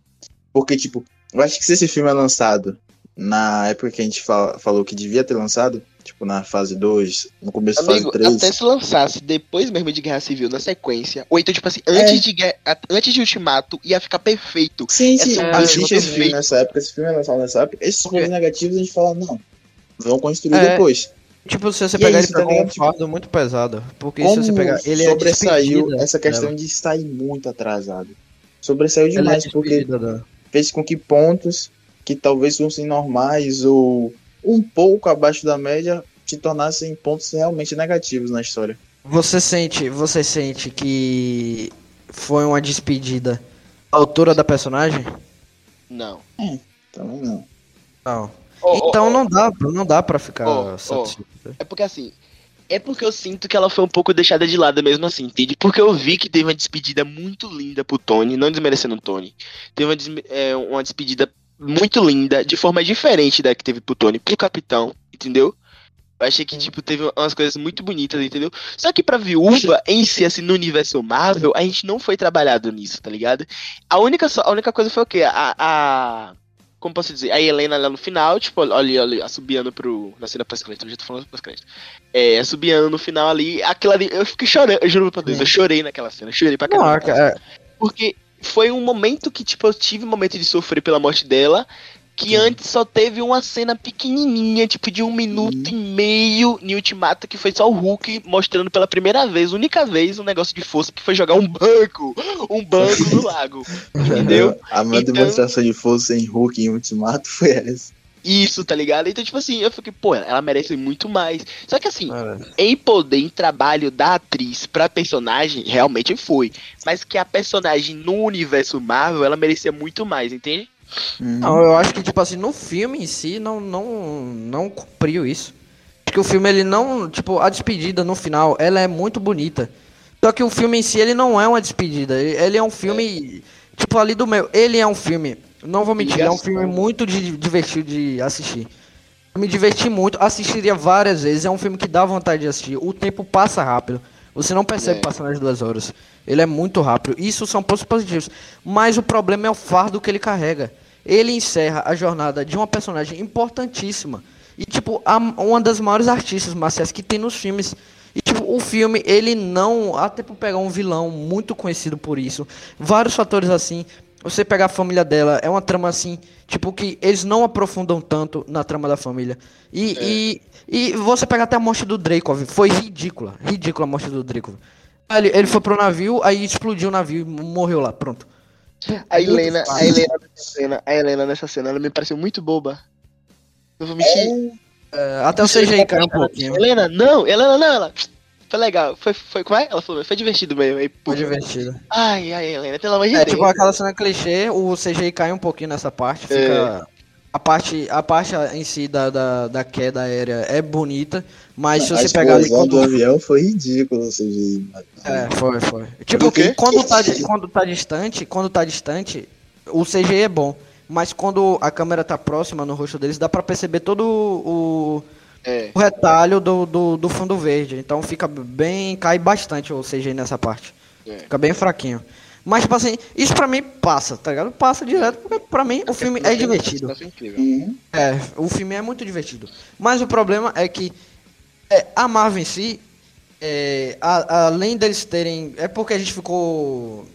Porque, tipo, eu acho que se esse filme é lançado na época que a gente fala, falou que devia ter lançado, tipo na fase 2, no começo da fase 3. Até se lançasse depois mesmo de Guerra Civil, na sequência, ou então, tipo assim, antes, é. de, antes de Ultimato, ia ficar perfeito. Sim, sim, é, existe esse filme nessa época, esse filme é lançado nessa época, esses pontos negativos a gente fala, não, vão construir é. depois. Tipo, se você e pegar é isso, ele pegou um fardo muito pesado. Porque Como se você pegar. Ele é sobressaiu é essa questão de sair muito atrasado. Sobressaiu demais, é porque fez com que pontos que talvez fossem normais ou um pouco abaixo da média te tornassem pontos realmente negativos na história. Você sente, você sente que foi uma despedida à altura da personagem? Não. É, também não. Não. Oh, então oh, não dá, não dá para ficar oh, satisfeito. É porque assim, é porque eu sinto que ela foi um pouco deixada de lado mesmo assim, entende? Porque eu vi que teve uma despedida muito linda pro Tony, não desmerecendo o Tony. Teve uma, é, uma despedida muito linda, de forma diferente da que teve pro Tony, pro Capitão, entendeu? Eu achei que, tipo, teve umas coisas muito bonitas, entendeu? Só que pra viúva, em si, assim, no universo Marvel, a gente não foi trabalhado nisso, tá ligado? A única, a única coisa foi o quê? A, a. Como posso dizer? A Helena lá no final, tipo, olha, olha, assobiando pro. Na cena pós-crédito, eu já tô falando pós-crédito. É, assobiando no final ali, aquilo ali, eu fiquei chorando, eu juro pra Deus, eu chorei naquela cena, chorei pra caramba. Não, é... Porque foi um momento que, tipo, eu tive um momento de sofrer pela morte dela. Que Sim. antes só teve uma cena pequenininha, tipo de um minuto Sim. e meio em Ultimato, que foi só o Hulk mostrando pela primeira vez, única vez, um negócio de força que foi jogar um banco, um banco no lago. Entendeu? A maior então... demonstração de força em Hulk em Ultimato foi essa. Isso, tá ligado? Então, tipo assim, eu fiquei, pô, ela merece muito mais. Só que assim, em poder, em trabalho da atriz pra personagem, realmente foi. Mas que a personagem no universo Marvel, ela merecia muito mais, entende? Uhum. Não, eu acho que, tipo assim, no filme em si, não, não, não cumpriu isso. Acho que o filme, ele não. Tipo, a despedida no final, ela é muito bonita. Só que o filme em si, ele não é uma despedida. Ele é um filme. É. Tipo, ali do meu. Ele é um filme não vou mentir, é um filme muito divertido de assistir. Eu me diverti muito, assistiria várias vezes. É um filme que dá vontade de assistir. O tempo passa rápido. Você não percebe é. passar nas duas horas. Ele é muito rápido. Isso são pontos positivos. Mas o problema é o fardo que ele carrega. Ele encerra a jornada de uma personagem importantíssima. E, tipo, uma das maiores artistas marciais que tem nos filmes. E, tipo, o filme, ele não. Até por pegar um vilão muito conhecido por isso. Vários fatores assim você pegar a família dela, é uma trama assim, tipo, que eles não aprofundam tanto na trama da família. E, é. e, e você pegar até a morte do Dracov, foi ridícula, ridícula a morte do Dracov. Ele, ele foi pro navio, aí explodiu o navio e morreu lá, pronto. A Helena, a Helena nessa cena, a Helena nessa cena, ela me pareceu muito boba. Eu vou mexer. É, até o CGI caiu um pouquinho. Helena, não, Helena não, ela. Foi legal. Foi, foi, como é? Ela falou, foi divertido mesmo. Aí, foi divertido. Ai, ai, Helena, pelo amor de é, Deus. É, tipo aquela cena clichê, o CGI cai um pouquinho nessa parte, é. fica... É. A parte, a parte em si da, da, da queda aérea é bonita, mas se você pegar ali. Quando... do avião foi ridículo o CGI. É, foi, foi. Tipo, quando tá, quando tá distante, quando tá distante, o CGI é bom. Mas quando a câmera tá próxima no rosto deles, dá pra perceber todo o é. o retalho do, do, do, fundo verde. Então fica bem. cai bastante o CGI nessa parte. É. Fica bem fraquinho. Mas, tipo assim, isso pra mim passa, tá ligado? Passa direto, porque pra mim o filme é divertido. Uhum. É, o filme é muito divertido. Mas o problema é que é, a Marvel em si, é, a, além deles terem. É porque a gente ficou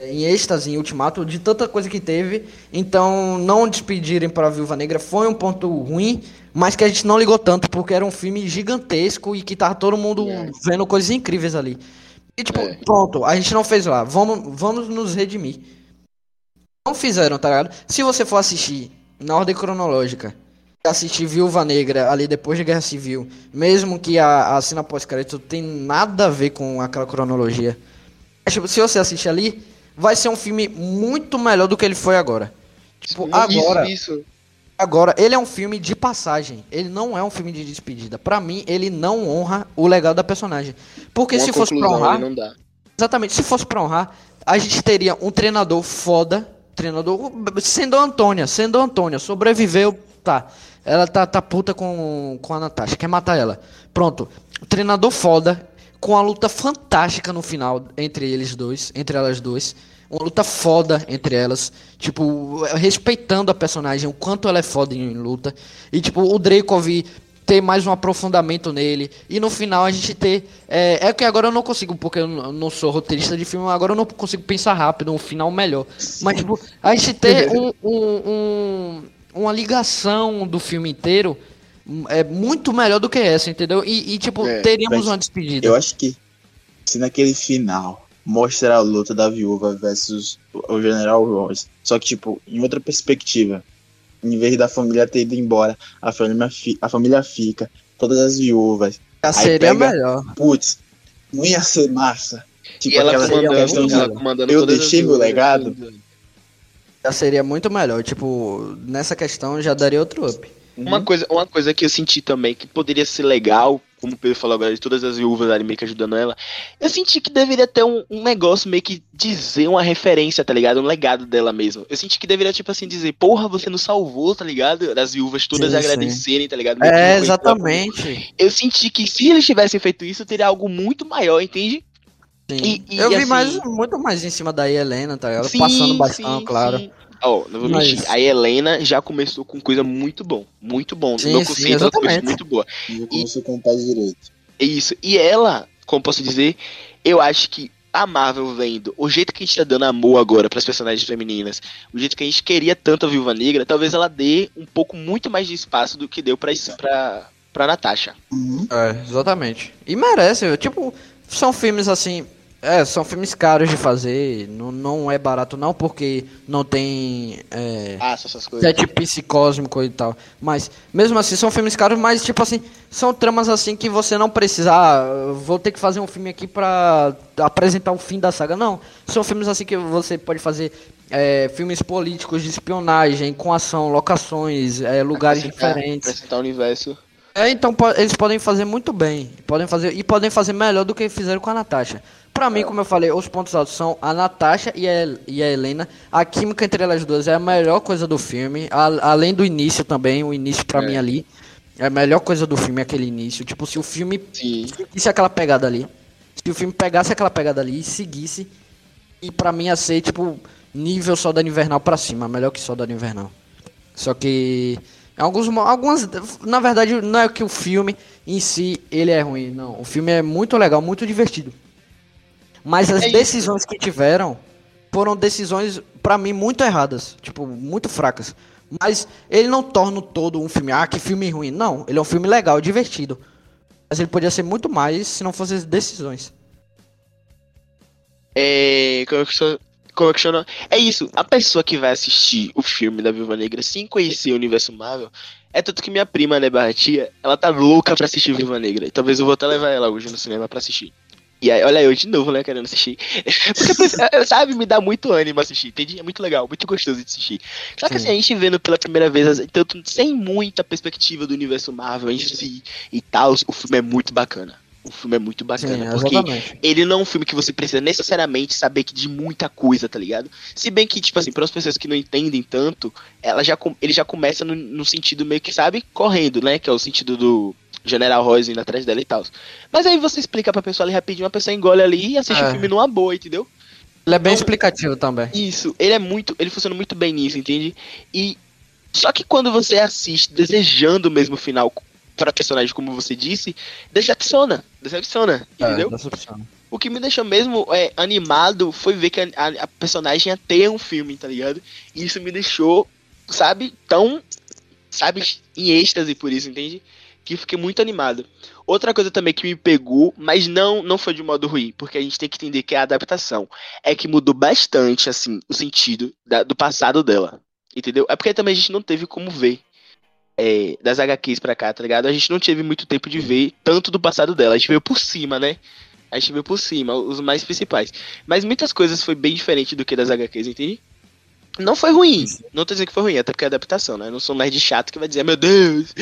em êxtase, em Ultimato, de tanta coisa que teve. Então, não despedirem para a Viúva Negra foi um ponto ruim, mas que a gente não ligou tanto porque era um filme gigantesco e que tava todo mundo é. vendo coisas incríveis ali. E tipo, é. pronto, a gente não fez lá. Vamos, vamos nos redimir. Não fizeram, tá ligado? Se você for assistir na ordem cronológica, assistir Viúva Negra ali depois da Guerra Civil, mesmo que a, a cena pós-crédito tem nada a ver com aquela cronologia. Tipo, se você assistir ali, vai ser um filme muito melhor do que ele foi agora. Tipo, agora. Isso, isso. Agora, ele é um filme de passagem. Ele não é um filme de despedida. Para mim, ele não honra o legado da personagem. Porque Uma se fosse pra honrar. Exatamente, se fosse pra honrar, a gente teria um treinador foda. Treinador. Sendo a Antônia. Sendo Antônia. Sobreviveu. Tá. Ela tá, tá puta com, com a Natasha. Quer matar ela. Pronto. Treinador foda. Com a luta fantástica no final entre eles dois. Entre elas duas uma luta foda entre elas, tipo, respeitando a personagem, o quanto ela é foda em luta. E tipo, o Dracov ter mais um aprofundamento nele. E no final a gente ter. É, é que agora eu não consigo, porque eu não sou roteirista de filme, agora eu não consigo pensar rápido, um final melhor. Mas, tipo, a gente ter um, um, um, uma ligação do filme inteiro é muito melhor do que essa, entendeu? E, e tipo, é, teríamos uma despedida. Eu acho que se naquele final mostra a luta da viúva versus o General Ross. Só que, tipo, em outra perspectiva. Em vez da família ter ido embora, a família, fi a família fica, todas as viúvas. Já seria pega, melhor. Putz, não ia ser massa. Tipo, e ela aquela comandando, questão de, ela comandando eu deixei meu legado. Já seria muito melhor. Tipo, nessa questão já daria outro up. Uma, uhum. coisa, uma coisa que eu senti também que poderia ser legal, como o Pedro falou agora, de todas as viúvas ali meio que ajudando ela, eu senti que deveria ter um, um, negócio meio que dizer uma referência, tá ligado? Um legado dela mesmo. Eu senti que deveria, tipo assim, dizer, porra, você nos salvou, tá ligado? Das viúvas todas sim, agradecerem, sim. tá ligado? Meio é, exatamente. Eu senti que se eles tivessem feito isso, teria algo muito maior, entende? Sim. E, e, eu vi assim, mais, muito mais em cima da Helena, tá ligado? Sim, Passando bastante, claro. Sim. Ó, oh, não vou Mas... mentir. A Helena já começou com coisa muito bom. Muito bom. Sim, meu sim, exatamente. muito boa. E começou com o pé direito. É isso. E ela, como posso dizer, eu acho que a Marvel vendo o jeito que a gente tá dando amor agora para as personagens femininas, o jeito que a gente queria tanto a Viúva Negra, talvez ela dê um pouco muito mais de espaço do que deu pra, pra, pra Natasha. Uhum. É, exatamente. E merece, tipo, são filmes assim, é, são filmes caros de fazer, não, não é barato não, porque não tem é, ah, essas coisas. set psicósmico e tal. Mas, mesmo assim, são filmes caros, mas, tipo assim, são tramas assim que você não precisa, ah, vou ter que fazer um filme aqui pra apresentar o fim da saga. Não, são filmes assim que você pode fazer é, filmes políticos de espionagem, com ação, locações, é, lugares diferentes. Apresentar o universo. É, então eles podem fazer muito bem, podem fazer e podem fazer melhor do que fizeram com a Natasha. Pra mim, como eu falei, os pontos altos são a Natasha e a, e a Helena. A química entre elas duas é a melhor coisa do filme. A, além do início também, o início pra é. mim ali. É a melhor coisa do filme, aquele início. Tipo, se o filme Sim. seguisse aquela pegada ali. Se o filme pegasse aquela pegada ali e seguisse. E pra mim ia ser, tipo, nível Soldado Invernal pra cima. Melhor que Soldado Invernal. Só que. Alguns, algumas. Na verdade, não é que o filme em si ele é ruim. Não. O filme é muito legal, muito divertido. Mas as é decisões que tiveram foram decisões, para mim, muito erradas. Tipo, muito fracas. Mas ele não torna todo um filme, ah, que filme ruim. Não, ele é um filme legal, divertido. Mas ele podia ser muito mais se não fossem as decisões. É. Como é que como é que chama? É isso, a pessoa que vai assistir o filme da Viúva Negra sem conhecer o universo Marvel, é tanto que minha prima, né, Barratia, ela tá louca pra assistir Viúva Negra. E talvez eu vou até levar ela hoje no cinema pra assistir. E aí, olha eu de novo, né, querendo assistir. Porque, sabe, me dá muito ânimo assistir, entendi? É muito legal, muito gostoso de assistir. Só que Sim. assim, a gente vendo pela primeira vez, tanto sem muita perspectiva do universo Marvel em si e tal, o filme é muito bacana. O filme é muito bacana, Sim, porque ele não é um filme que você precisa necessariamente saber que de muita coisa, tá ligado? Se bem que, tipo assim, para as pessoas que não entendem tanto, ela já, ele já começa no, no sentido meio que, sabe, correndo, né? Que é o sentido do General Royce indo atrás dela e tal. Mas aí você explica pra pessoa ali rapidinho, a pessoa engole ali e assiste é. o filme numa boa, entendeu? Ele é bem então, explicativo também. Isso, ele é muito. Ele funciona muito bem nisso, entende? E. Só que quando você assiste desejando o mesmo final para personagem, como você disse, decepciona. Decepciona, é, entendeu? Decepciona. O que me deixou mesmo é, animado foi ver que a, a, a personagem ia ter um filme, tá ligado? E isso me deixou, sabe, tão, sabe, em êxtase por isso, entende? Que fiquei muito animado. Outra coisa também que me pegou, mas não não foi de modo ruim, porque a gente tem que entender que é a adaptação. É que mudou bastante, assim, o sentido da, do passado dela. Entendeu? É porque também a gente não teve como ver é, das HQs pra cá, tá ligado? A gente não teve muito tempo de ver tanto do passado dela. A gente veio por cima, né? A gente viu por cima, os mais principais. Mas muitas coisas foi bem diferente do que das HQs, entende? Não foi ruim. Não tô dizendo que foi ruim, até porque é adaptação, né? Eu não sou um nerd chato que vai dizer, meu Deus,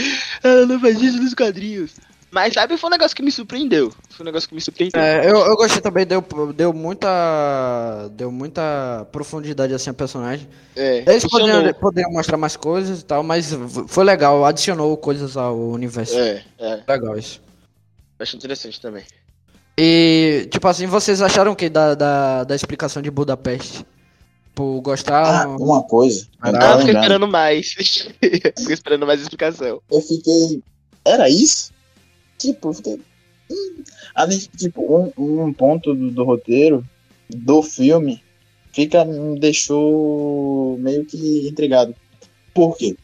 ela não faz isso nos quadrinhos. Mas sabe, foi um negócio que me surpreendeu. Foi um negócio que me surpreendeu. É, eu, eu gostei também, deu, deu muita. Deu muita profundidade assim a personagem. É, Eles poderiam, poderiam, mostrar mais coisas e tal, mas foi legal, adicionou coisas ao universo. É, é. Legal isso. Acho interessante também. E, tipo assim, vocês acharam o que da, da, da explicação de Budapeste? Tipo, gostaram? Ah, uma coisa. Ah, eu fiquei esperando mais. fiquei esperando mais explicação. Eu fiquei. Era isso? Tipo, eu fiquei. Hum. Além de, tipo, um, um ponto do, do roteiro, do filme, fica, me deixou meio que intrigado. Por quê?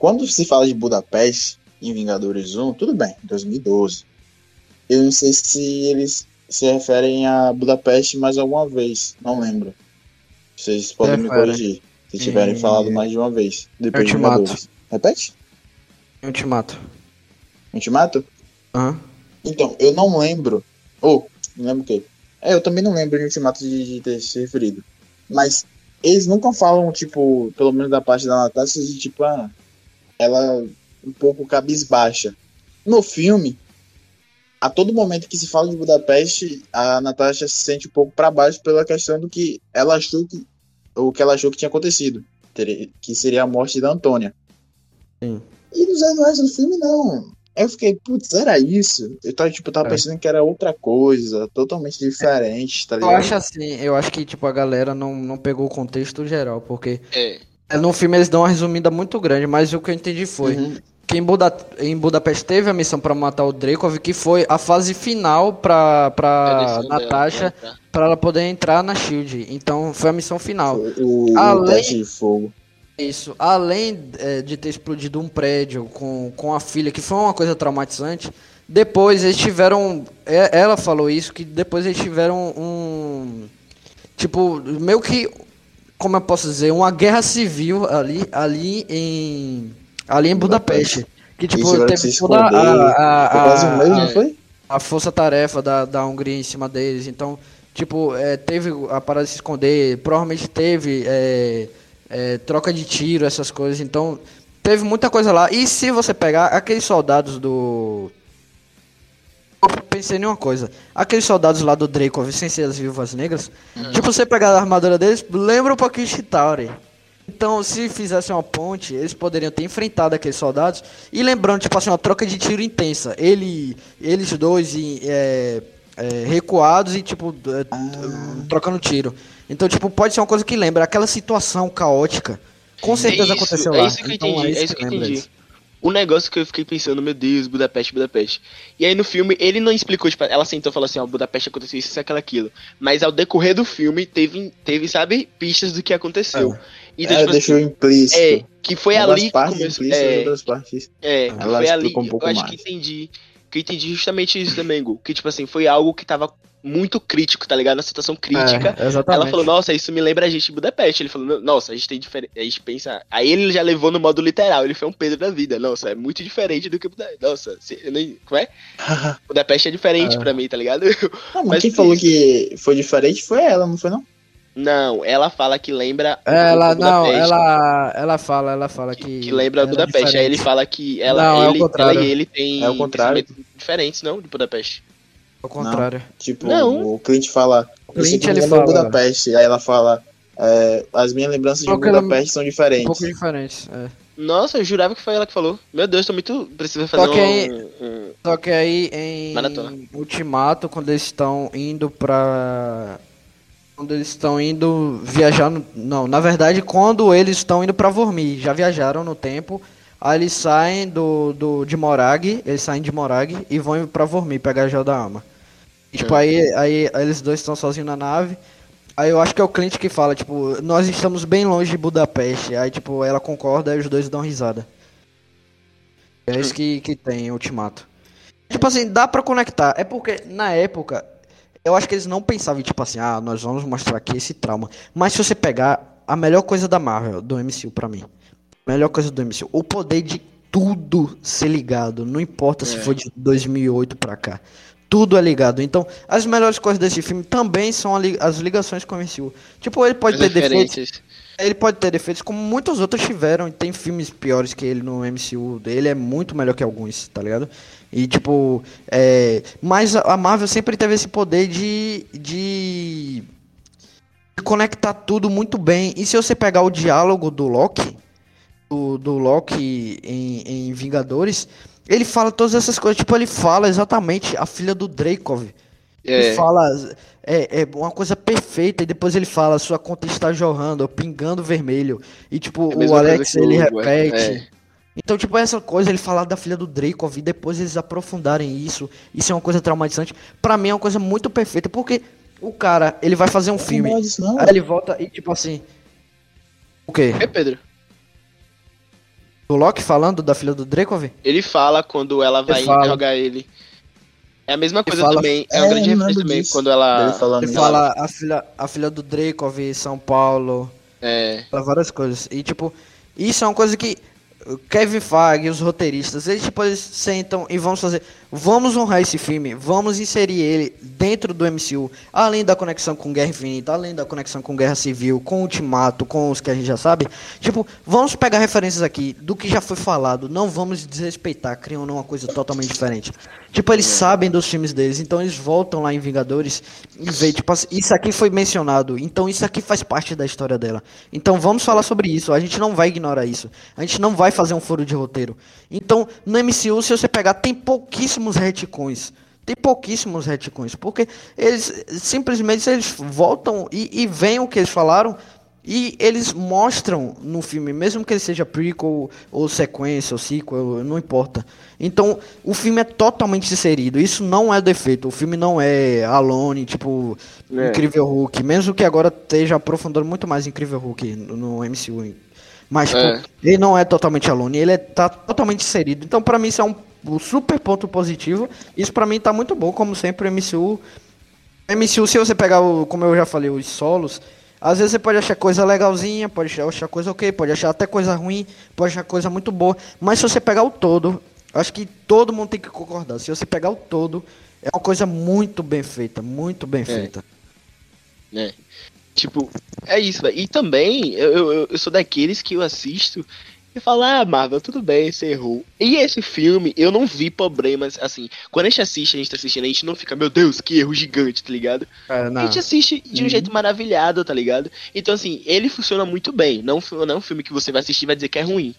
Quando se fala de Budapeste em Vingadores 1, tudo bem, 2012. Eu não sei se eles se referem a Budapeste mais alguma vez, não lembro. Vocês podem Refere. me corrigir se tiverem e... falado mais de uma vez. Depois Ultimato. De Repete? Ultimato. Ultimato? Aham. Uhum. Então, eu não lembro. Ou, oh, não lembro o quê? É, eu também não lembro de Ultimato de, de ter se referido. Mas eles nunca falam, tipo, pelo menos da parte da Natasha, de tipo, ah, ela um pouco cabisbaixa. No filme, a todo momento que se fala de Budapeste, a Natasha se sente um pouco para baixo pela questão do que ela achou que o que ela achou que tinha acontecido, que seria a morte da Antônia. Sim. E nos anos do filme não. Eu fiquei, putz, era isso? Eu tava, tipo, tava é. pensando que era outra coisa, totalmente diferente, tá ligado? Eu acho assim, eu acho que, tipo, a galera não, não pegou o contexto geral, porque é. no filme eles dão uma resumida muito grande, mas o que eu entendi foi, uhum que em, Buda, em Budapeste teve a missão para matar o Dreykov, que foi a fase final para para Natasha para ela poder entrar na Shield. Então foi a missão final. O, além de fogo. Isso, além é, de ter explodido um prédio com, com a filha, que foi uma coisa traumatizante, depois eles tiveram. É, ela falou isso, que depois eles tiveram um. Tipo, meio que. Como eu posso dizer? Uma guerra civil ali, ali em Ali em Budapeste. Que tipo, teve toda a, a, a, um mês, não foi? a força-tarefa da, da Hungria em cima deles. Então, tipo, é, teve a parada de se esconder, provavelmente teve é, é, troca de tiro, essas coisas. Então, teve muita coisa lá. E se você pegar aqueles soldados do. Eu pensei em uma coisa. Aqueles soldados lá do Dracov, sem ser as viúvas negras, hum. tipo, você pegar a armadura deles, lembra um pouquinho de Chitauri. Então, se fizesse uma ponte, eles poderiam ter enfrentado aqueles soldados. E lembrando, tipo assim, uma troca de tiro intensa. Ele, eles dois é, é, recuados e, tipo, é, ah. trocando tiro. Então, tipo, pode ser uma coisa que lembra aquela situação caótica. Com certeza é isso, aconteceu é lá. Isso que eu então, entendi, é isso que, eu entendi. O negócio que eu fiquei pensando, meu Deus, Budapeste, Budapeste. E aí no filme, ele não explicou, tipo, ela sentou e falou assim, ó, Budapeste aconteceu isso, isso, aquilo, aquilo. Mas ao decorrer do filme, teve, teve sabe, pistas do que aconteceu. Ah. Então, é, tipo, deixou assim, implícito. É, que foi ali que começou. É, outras partes. É, que foi ali. Um eu acho mais. que entendi. Que eu entendi justamente isso também, Gu. Que, tipo assim, foi algo que tava muito crítico, tá ligado? Na situação crítica. É, exatamente. Ela falou, nossa, isso me lembra a gente de Budapeste. Ele falou, nossa, a gente tem diferente. A gente pensa. Aí ele já levou no modo literal, ele foi um Pedro da vida. Nossa, é muito diferente do que Budapeste. Nossa, eu nem... como é? Budapeste é diferente é. pra mim, tá ligado? Não, mas, mas quem falou que foi diferente foi ela, não foi não? Não, ela fala que lembra. Ela não, ela, ela fala, ela fala que. Que lembra Budapeste. Aí ele fala que ela, não, ele, é ela e ele tem é o contrário. diferentes, não, de Budapeste. É o contrário. Não, tipo, não. o cliente fala. O cliente ele fala. Budapeste. Aí ela fala. É, as minhas lembranças de Budapeste são diferentes. Um pouco diferentes, é. Nossa, eu jurava que foi ela que falou. Meu Deus, tô muito. Precisa fazer só que aí, um, um... Só que aí em Maratona. Ultimato, quando eles estão indo pra quando eles estão indo viajar. No, não, na verdade, quando eles estão indo para Vormir, já viajaram no tempo. Aí eles saem do, do, de Morag, eles saem de Morag e vão para Vormir pegar a Gel da Alma. E, tipo, aí, aí, aí eles dois estão sozinhos na nave. Aí eu acho que é o Clint que fala, tipo, nós estamos bem longe de Budapeste. Aí, tipo, ela concorda e os dois dão risada. É isso que, que tem Ultimato. Tipo assim, dá pra conectar. É porque, na época, eu acho que eles não pensavam, tipo assim, ah, nós vamos mostrar aqui esse trauma. Mas se você pegar a melhor coisa da Marvel, do MCU pra mim. Melhor coisa do MCU. O poder de tudo ser ligado. Não importa é. se for de 2008 pra cá tudo é ligado. Então, as melhores coisas desse filme também são as ligações com o MCU. Tipo, ele pode as ter defeitos. Ele pode ter defeitos como muitos outros tiveram. E tem filmes piores que ele no MCU. Ele é muito melhor que alguns, tá ligado? E tipo, é, mas a Marvel sempre teve esse poder de, de conectar tudo muito bem. E se você pegar o diálogo do Loki, do, do Loki em, em Vingadores, ele fala todas essas coisas, tipo, ele fala exatamente a filha do Dreykov. É. Ele fala é, é uma coisa perfeita, e depois ele fala, sua conta está jorrando, pingando vermelho. E tipo, é o Alex ele é. repete. É. Então, tipo, essa coisa, ele falar da filha do Dreykov e depois eles aprofundarem isso, isso é uma coisa traumatizante. para mim é uma coisa muito perfeita, porque o cara, ele vai fazer um filme, aí ele volta e tipo assim. O quê? É, Pedro. O Loki falando da filha do Dracov? Ele fala quando ela vai ele interrogar ele. É a mesma coisa fala... também, é, é uma grande referência também, disso. quando ela... Ele, ele fala a filha, a filha do Dracov, São Paulo... É. Fala várias coisas. E, tipo, isso é uma coisa que Kevin Feige, os roteiristas, eles eles sentam e vamos fazer, vamos honrar esse filme, vamos inserir ele dentro do MCU, além da conexão com Guerra Infinita, além da conexão com Guerra Civil, com Ultimato, com os que a gente já sabe. Tipo, vamos pegar referências aqui do que já foi falado, não vamos desrespeitar, criando uma coisa totalmente diferente. Tipo, eles sabem dos filmes deles, então eles voltam lá em Vingadores e veem, tipo, isso aqui foi mencionado, então isso aqui faz parte da história dela. Então vamos falar sobre isso, a gente não vai ignorar isso. A gente não vai fazer um furo de roteiro. Então, no MCU, se você pegar, tem pouquíssimos. Tem pouquíssimos retcons, porque eles simplesmente eles voltam e, e veem o que eles falaram e eles mostram no filme, mesmo que ele seja prequel ou sequência ou sequel, não importa. Então, o filme é totalmente inserido. Isso não é defeito. O filme não é Alone, tipo é. Incrível Hulk, mesmo que agora esteja aprofundando muito mais Incrível Hulk no, MCU. Mas tipo, é. ele não é totalmente Alone, ele é, tá totalmente inserido. Então, para mim isso é um, um, super ponto positivo. Isso para mim tá muito bom, como sempre o MCU MCU, se você pegar, o, como eu já falei, os solos, às vezes você pode achar coisa legalzinha, pode achar coisa ok, pode achar até coisa ruim, pode achar coisa muito boa. Mas se você pegar o todo, acho que todo mundo tem que concordar. Se você pegar o todo, é uma coisa muito bem feita, muito bem é. feita. É. Tipo, é isso, velho. E também, eu, eu, eu sou daqueles que eu assisto e fala, ah, Marvel, tudo bem, você errou. E esse filme, eu não vi problemas, assim, quando a gente assiste, a gente tá assistindo, a gente não fica, meu Deus, que erro gigante, tá ligado? É, a gente assiste de um uhum. jeito maravilhado, tá ligado? Então, assim, ele funciona muito bem. Não, não é um filme que você vai assistir e vai dizer que é ruim.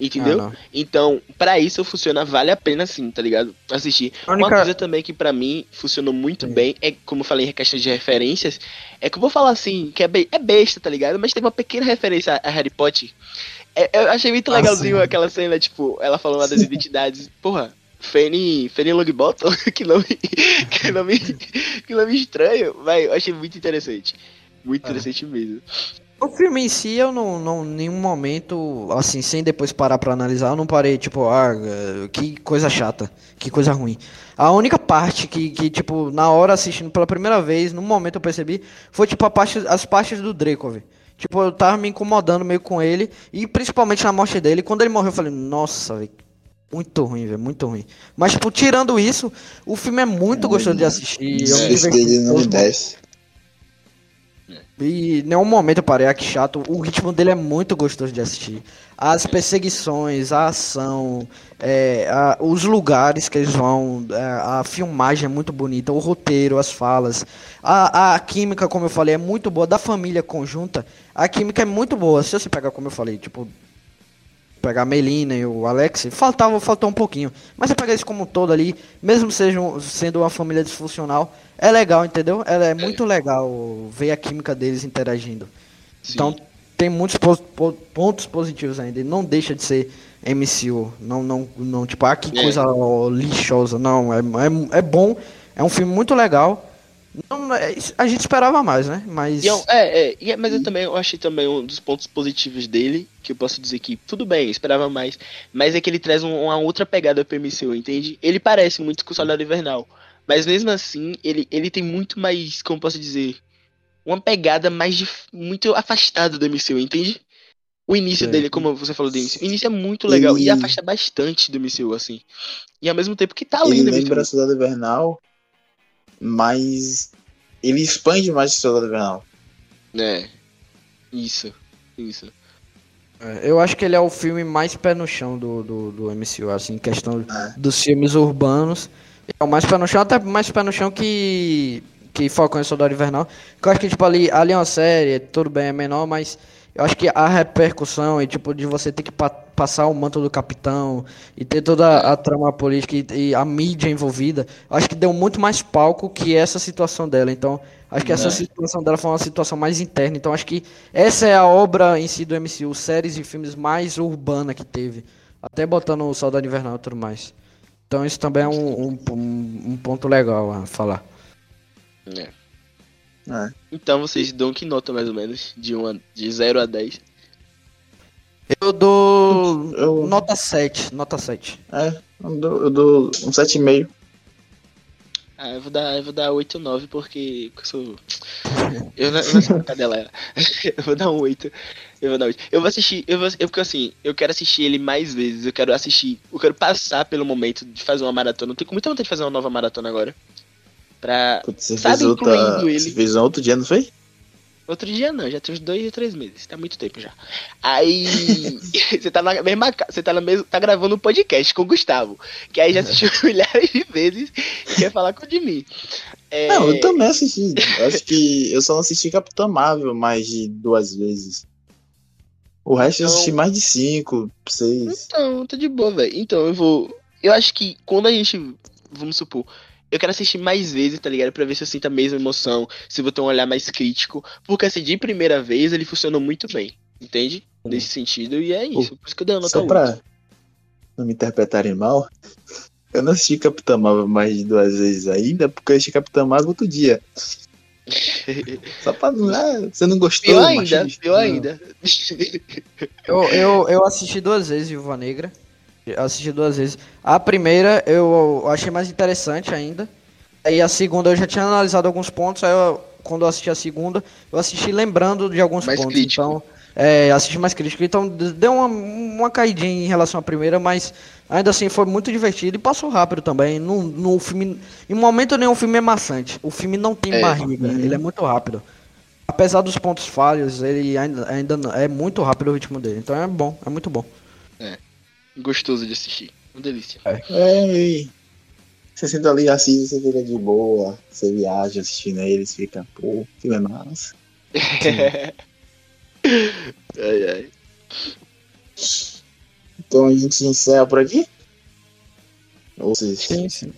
Entendeu? Ah, então, para isso funciona, vale a pena sim, tá ligado? Assistir. Única... Uma coisa também que para mim funcionou muito sim. bem é, como eu falei em questão de referências, é que eu vou falar assim, que é, be é besta, tá ligado? Mas tem uma pequena referência a Harry Potter. É, eu achei muito ah, legalzinho ah, aquela cena, tipo, ela falando das identidades. Porra, Fanny, Fanny Longbottom, que nome, que nome, que nome estranho, vai, eu achei muito interessante. Muito é. interessante mesmo. O filme em si, eu não, não, nenhum momento, assim, sem depois parar pra analisar, eu não parei, tipo, ah, que coisa chata, que coisa ruim. A única parte que, que, tipo, na hora assistindo pela primeira vez, no momento eu percebi, foi, tipo, a parte, as partes do Dracov. Tipo, eu tava me incomodando meio com ele. E principalmente na morte dele. Quando ele morreu, eu falei, nossa, velho. Muito ruim, velho. Muito ruim. Mas, tipo, tirando isso, o filme é muito gostoso de assistir. É, esse dele não me desce. E nenhum momento eu parei, ah, que chato. O ritmo dele é muito gostoso de assistir. As perseguições, a ação, é, a, os lugares que eles vão, a, é, a, filmagem é muito bonita, o roteiro, as falas. A, a química, como eu falei, é muito boa. Da família conjunta, a química é muito boa. Se você pegar, como eu falei, tipo, pegar a Melina e o Alex, faltava, faltou um pouquinho. Mas você pega isso como um todo ali, mesmo sejam, sendo uma família disfuncional, é legal, entendeu? É, é muito legal ver a química deles interagindo. Sim. Então tem muitos po pontos positivos ainda. E não deixa de ser MCU. Não, não, não tipo, ah, que é. coisa lixosa. Não, é, é, é bom É um filme muito legal. Não, é, a gente esperava mais, né? Mas. É, é, é, mas eu também eu achei também um dos pontos positivos dele, que eu posso dizer que tudo bem, eu esperava mais. Mas é que ele traz um, uma outra pegada pro MCU, entende? Ele parece muito com o Soldado Invernal. Mas mesmo assim, ele, ele tem muito mais, como posso dizer, uma pegada mais muito afastada do MCU, entende? O início é. dele, como você falou do início, o início é muito legal ele... e afasta bastante do MCU, assim. E ao mesmo tempo que tá lindo. Ele lembra a Soldado Invernal, mas ele expande mais a Soldado Invernal. É, isso, isso. É, eu acho que ele é o filme mais pé no chão do, do, do MCU, assim, questão é. dos filmes urbanos. É o mais pé no chão, até mais pé no chão que, que Falcão e Soldado Invernal. Que eu acho que, tipo, ali, ali é uma série, tudo bem, é menor, mas eu acho que a repercussão e, tipo, de você ter que pa passar o manto do capitão e ter toda a trama política e, e, a mídia envolvida, acho que deu muito mais palco que essa situação dela. Então, acho que essa é. situação dela foi uma situação mais interna. Então, acho que essa é a obra em si do MCU, séries e filmes mais urbana que teve. Até botando o Saudade Invernal e tudo mais. Então isso também é um, um, um ponto legal a falar. É. é. Então vocês dão que nota mais ou menos? De, uma, de 0 a 10? Eu dou. Eu... Nota 7. Nota 7. É, eu dou, eu dou um 7,5. Ah, eu vou dar, eu vou dar 8 ou 9 porque eu sou. Eu não, eu não sei cadê ela Eu vou dar um 8. Eu vou dar 8. Eu vou assistir, eu vou, eu, porque assim, eu quero assistir ele mais vezes. Eu quero assistir, eu quero passar pelo momento de fazer uma maratona. Eu tenho muita vontade de fazer uma nova maratona agora. Pra. Putz, você sabe, fez outra, ele. Você fez um outro dia, não foi? Outro dia não, já tem uns dois ou três meses, tá muito tempo já. Aí você tá na mesma você tá na mesma, tá gravando um podcast com o Gustavo, que aí já assistiu milhares de vezes e quer falar com o de mim. É... Não, eu também assisti. Eu acho que eu só não assisti Capitão Marvel mais de duas vezes. O resto então... eu assisti mais de cinco, seis. Então, tá de boa, velho. Então eu vou. Eu acho que quando a gente. Vamos supor, eu quero assistir mais vezes, tá ligado? Pra ver se eu sinto a mesma emoção, se vou ter um olhar mais crítico. Porque assim, de primeira vez ele funcionou muito bem, entende? Nesse sentido, e é isso. Por isso que eu dei uma nota Só pra não me interpretarem mal, eu não assisti Capitão Marvel mais de duas vezes ainda, porque eu assisti Capitão Marvel outro dia. Só pra não. Ah, você não gostou? Pior ainda, pior ainda. eu, eu, eu assisti duas vezes Viúva Negra assisti duas vezes. A primeira eu achei mais interessante ainda. Aí a segunda eu já tinha analisado alguns pontos. Aí eu, quando eu assisti a segunda, eu assisti lembrando de alguns mais pontos. Crítico. Então, é, assisti mais crítico. Então deu uma, uma caidinha em relação à primeira, mas ainda assim foi muito divertido e passou rápido também. No, no filme, em momento nenhum o filme é maçante. O filme não tem é, barriga, uhum. ele é muito rápido. Apesar dos pontos falhos, ele ainda, ainda é muito rápido o ritmo dele. Então é bom, é muito bom. É gostoso de assistir. Uma delícia. É, é você senta ali assim, você fica de boa, você viaja assistindo eles, fica, pô, filme é massa. ai, ai. Então a gente encerra por aqui? Ou vocês sim, sim.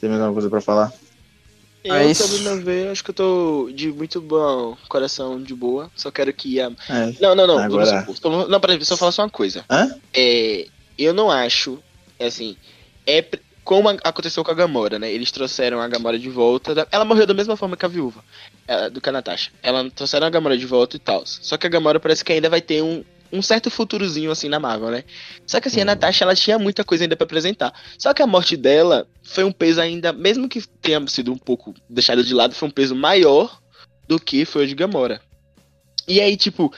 tem mais alguma coisa pra falar? Eu é também ver, acho que eu tô de muito bom coração, de boa. Só quero que a. É. Não, não, não. Agora... Vamos, não, peraí, só falar só uma coisa. Hã? É, eu não acho, assim, é como aconteceu com a Gamora, né? Eles trouxeram a Gamora de volta. Ela morreu da mesma forma que a viúva, do que a Natasha. Ela trouxeram a Gamora de volta e tal. Só que a Gamora parece que ainda vai ter um, um certo futurozinho assim na Marvel, né? Só que assim, a uhum. Natasha ela tinha muita coisa ainda para apresentar. Só que a morte dela foi um peso ainda, mesmo que tenha sido um pouco deixado de lado, foi um peso maior do que foi o de Gamora. E aí, tipo,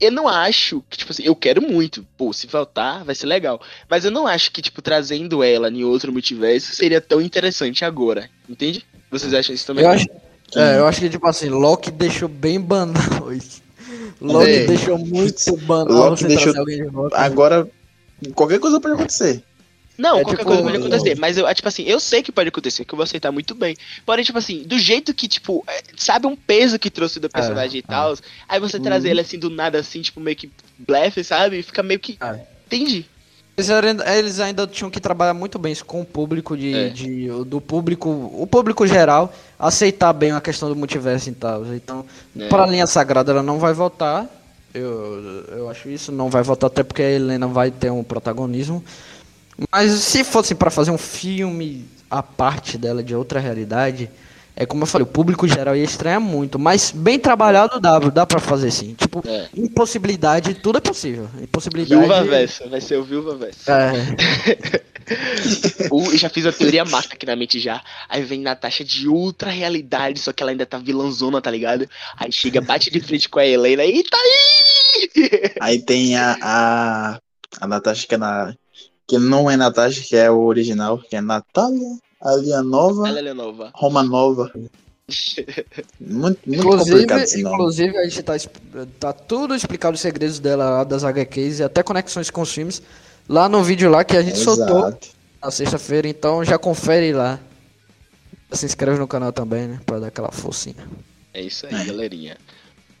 eu não acho que, tipo assim, eu quero muito. Pô, se faltar, vai ser legal. Mas eu não acho que, tipo, trazendo ela em outro multiverso seria tão interessante agora. Entende? Vocês acham isso também? Eu acho, é, eu acho que, tipo assim, Loki deixou bem banal isso. Loki é. deixou muito banal Loki deixou... Agora, qualquer coisa pode acontecer. Não, é, qualquer tipo, coisa pode acontecer. Mas eu, tipo assim, eu sei que pode acontecer, que eu vou aceitar muito bem. Porém, tipo assim, do jeito que, tipo, é, sabe um peso que trouxe do personagem é, e tal, aí você trazer ele assim do nada, assim, tipo, meio que blefe, sabe? Fica meio que. É. Entende? Eles ainda tinham que trabalhar muito bem isso com o público de, é. de, do público, o público geral, aceitar bem a questão do multiverso e tal. Então, é. para a linha sagrada ela não vai voltar. Eu, eu acho isso, não vai voltar até porque a Helena vai ter um protagonismo. Mas se fosse para fazer um filme a parte dela de outra realidade, é como eu falei, o público geral ia estranhar muito, mas bem trabalhado dá, dá pra fazer sim. Tipo, é. impossibilidade, tudo é possível. Impossibilidade. Viúva Versa, vai ser o Viúva Versa. É. o, já fiz a teoria mata aqui na mente já. Aí vem Natasha de ultra realidade, só que ela ainda tá vilãzona, tá ligado? Aí chega, bate de frente com a Helena e tá aí! Aí tem a, a, a Natasha que é na. Que não é Natasha, que é o original, que é Natália Alianova, Alianova. Roma Nova. muito, muito inclusive, inclusive a gente tá, tá tudo explicado os segredos dela das HQs e até conexões com os filmes lá no vídeo lá que a gente soltou na sexta-feira, então já confere lá. Se inscreve no canal também, né, para dar aquela forcinha. É isso aí, galerinha.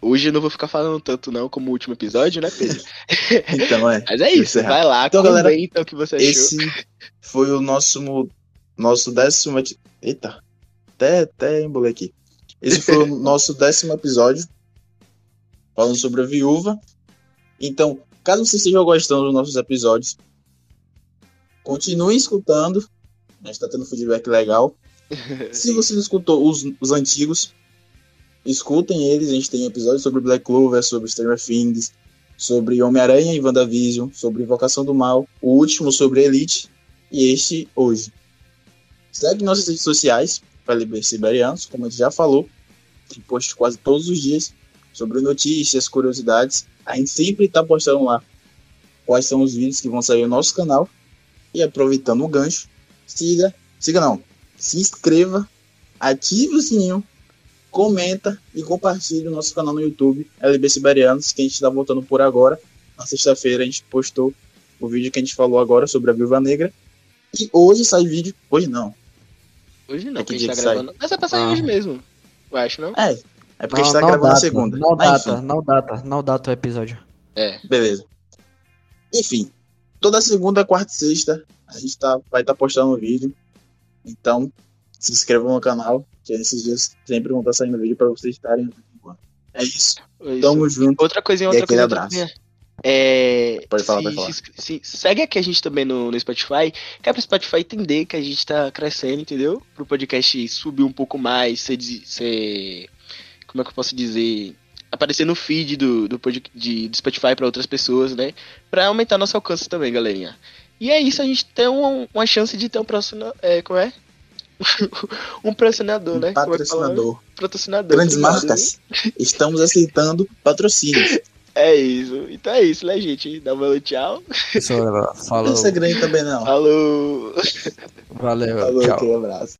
Hoje eu não vou ficar falando tanto não como o último episódio, né, Pedro? então é. Mas é isso, vai lá, então, galera, o que você achou. Esse foi o nosso nosso décimo. Eita, até, até embolei aqui. Esse foi o nosso décimo episódio, falando sobre a viúva. Então, caso você esteja gostando dos nossos episódios, continue escutando. A gente está tendo feedback legal. Se você não escutou os, os antigos, escutem eles. A gente tem episódios sobre Black Clover, sobre Stranger Things, sobre Homem-Aranha e WandaVision, sobre Invocação do Mal, o último sobre Elite e este hoje. Segue nossas redes sociais, para Siberianos, como a gente já falou. Tem post quase todos os dias sobre notícias, curiosidades. A gente sempre está postando lá quais são os vídeos que vão sair no nosso canal. E aproveitando o gancho, siga, siga não, se inscreva, ative o sininho, comenta e compartilhe o nosso canal no YouTube, LB Siberianos, que a gente está voltando por agora. Na sexta-feira a gente postou o vídeo que a gente falou agora sobre a Viúva Negra. E hoje sai vídeo, hoje não, Hoje não, é que a gente tá gravando. Sai? Mas é pra sair ah. hoje mesmo. Eu acho, não? É. É porque não, a gente tá gravando data, segunda. Não data, não data, não data o episódio. É. Beleza. Enfim, toda segunda, quarta e sexta a gente tá, vai estar tá postando um vídeo. Então, se inscrevam no canal, que esses dias sempre vão estar saindo vídeo pra vocês estarem. É isso. isso. Tamo junto. Outra coisinha, outra coisa. Abraço. Outra coisa. É, pode falar, se, pode falar. Se, se, segue aqui a gente também no, no Spotify, que é pro Spotify entender que a gente tá crescendo, entendeu? Pro podcast subir um pouco mais, ser, ser como é que eu posso dizer? Aparecer no feed do, do, de, do Spotify para outras pessoas, né? Pra aumentar nosso alcance também, galerinha. E é isso, a gente tem uma, uma chance de ter um próximo. É, como é? um patrocinador, né? É patrocinador. É patrocinador. Grandes marcas. Estamos aceitando patrocínios. É isso. Então é isso, né, gente? Dá um tchau. Falou. Não é grande também, não. Falou. Valeu. Falou, tchau. Um abraço.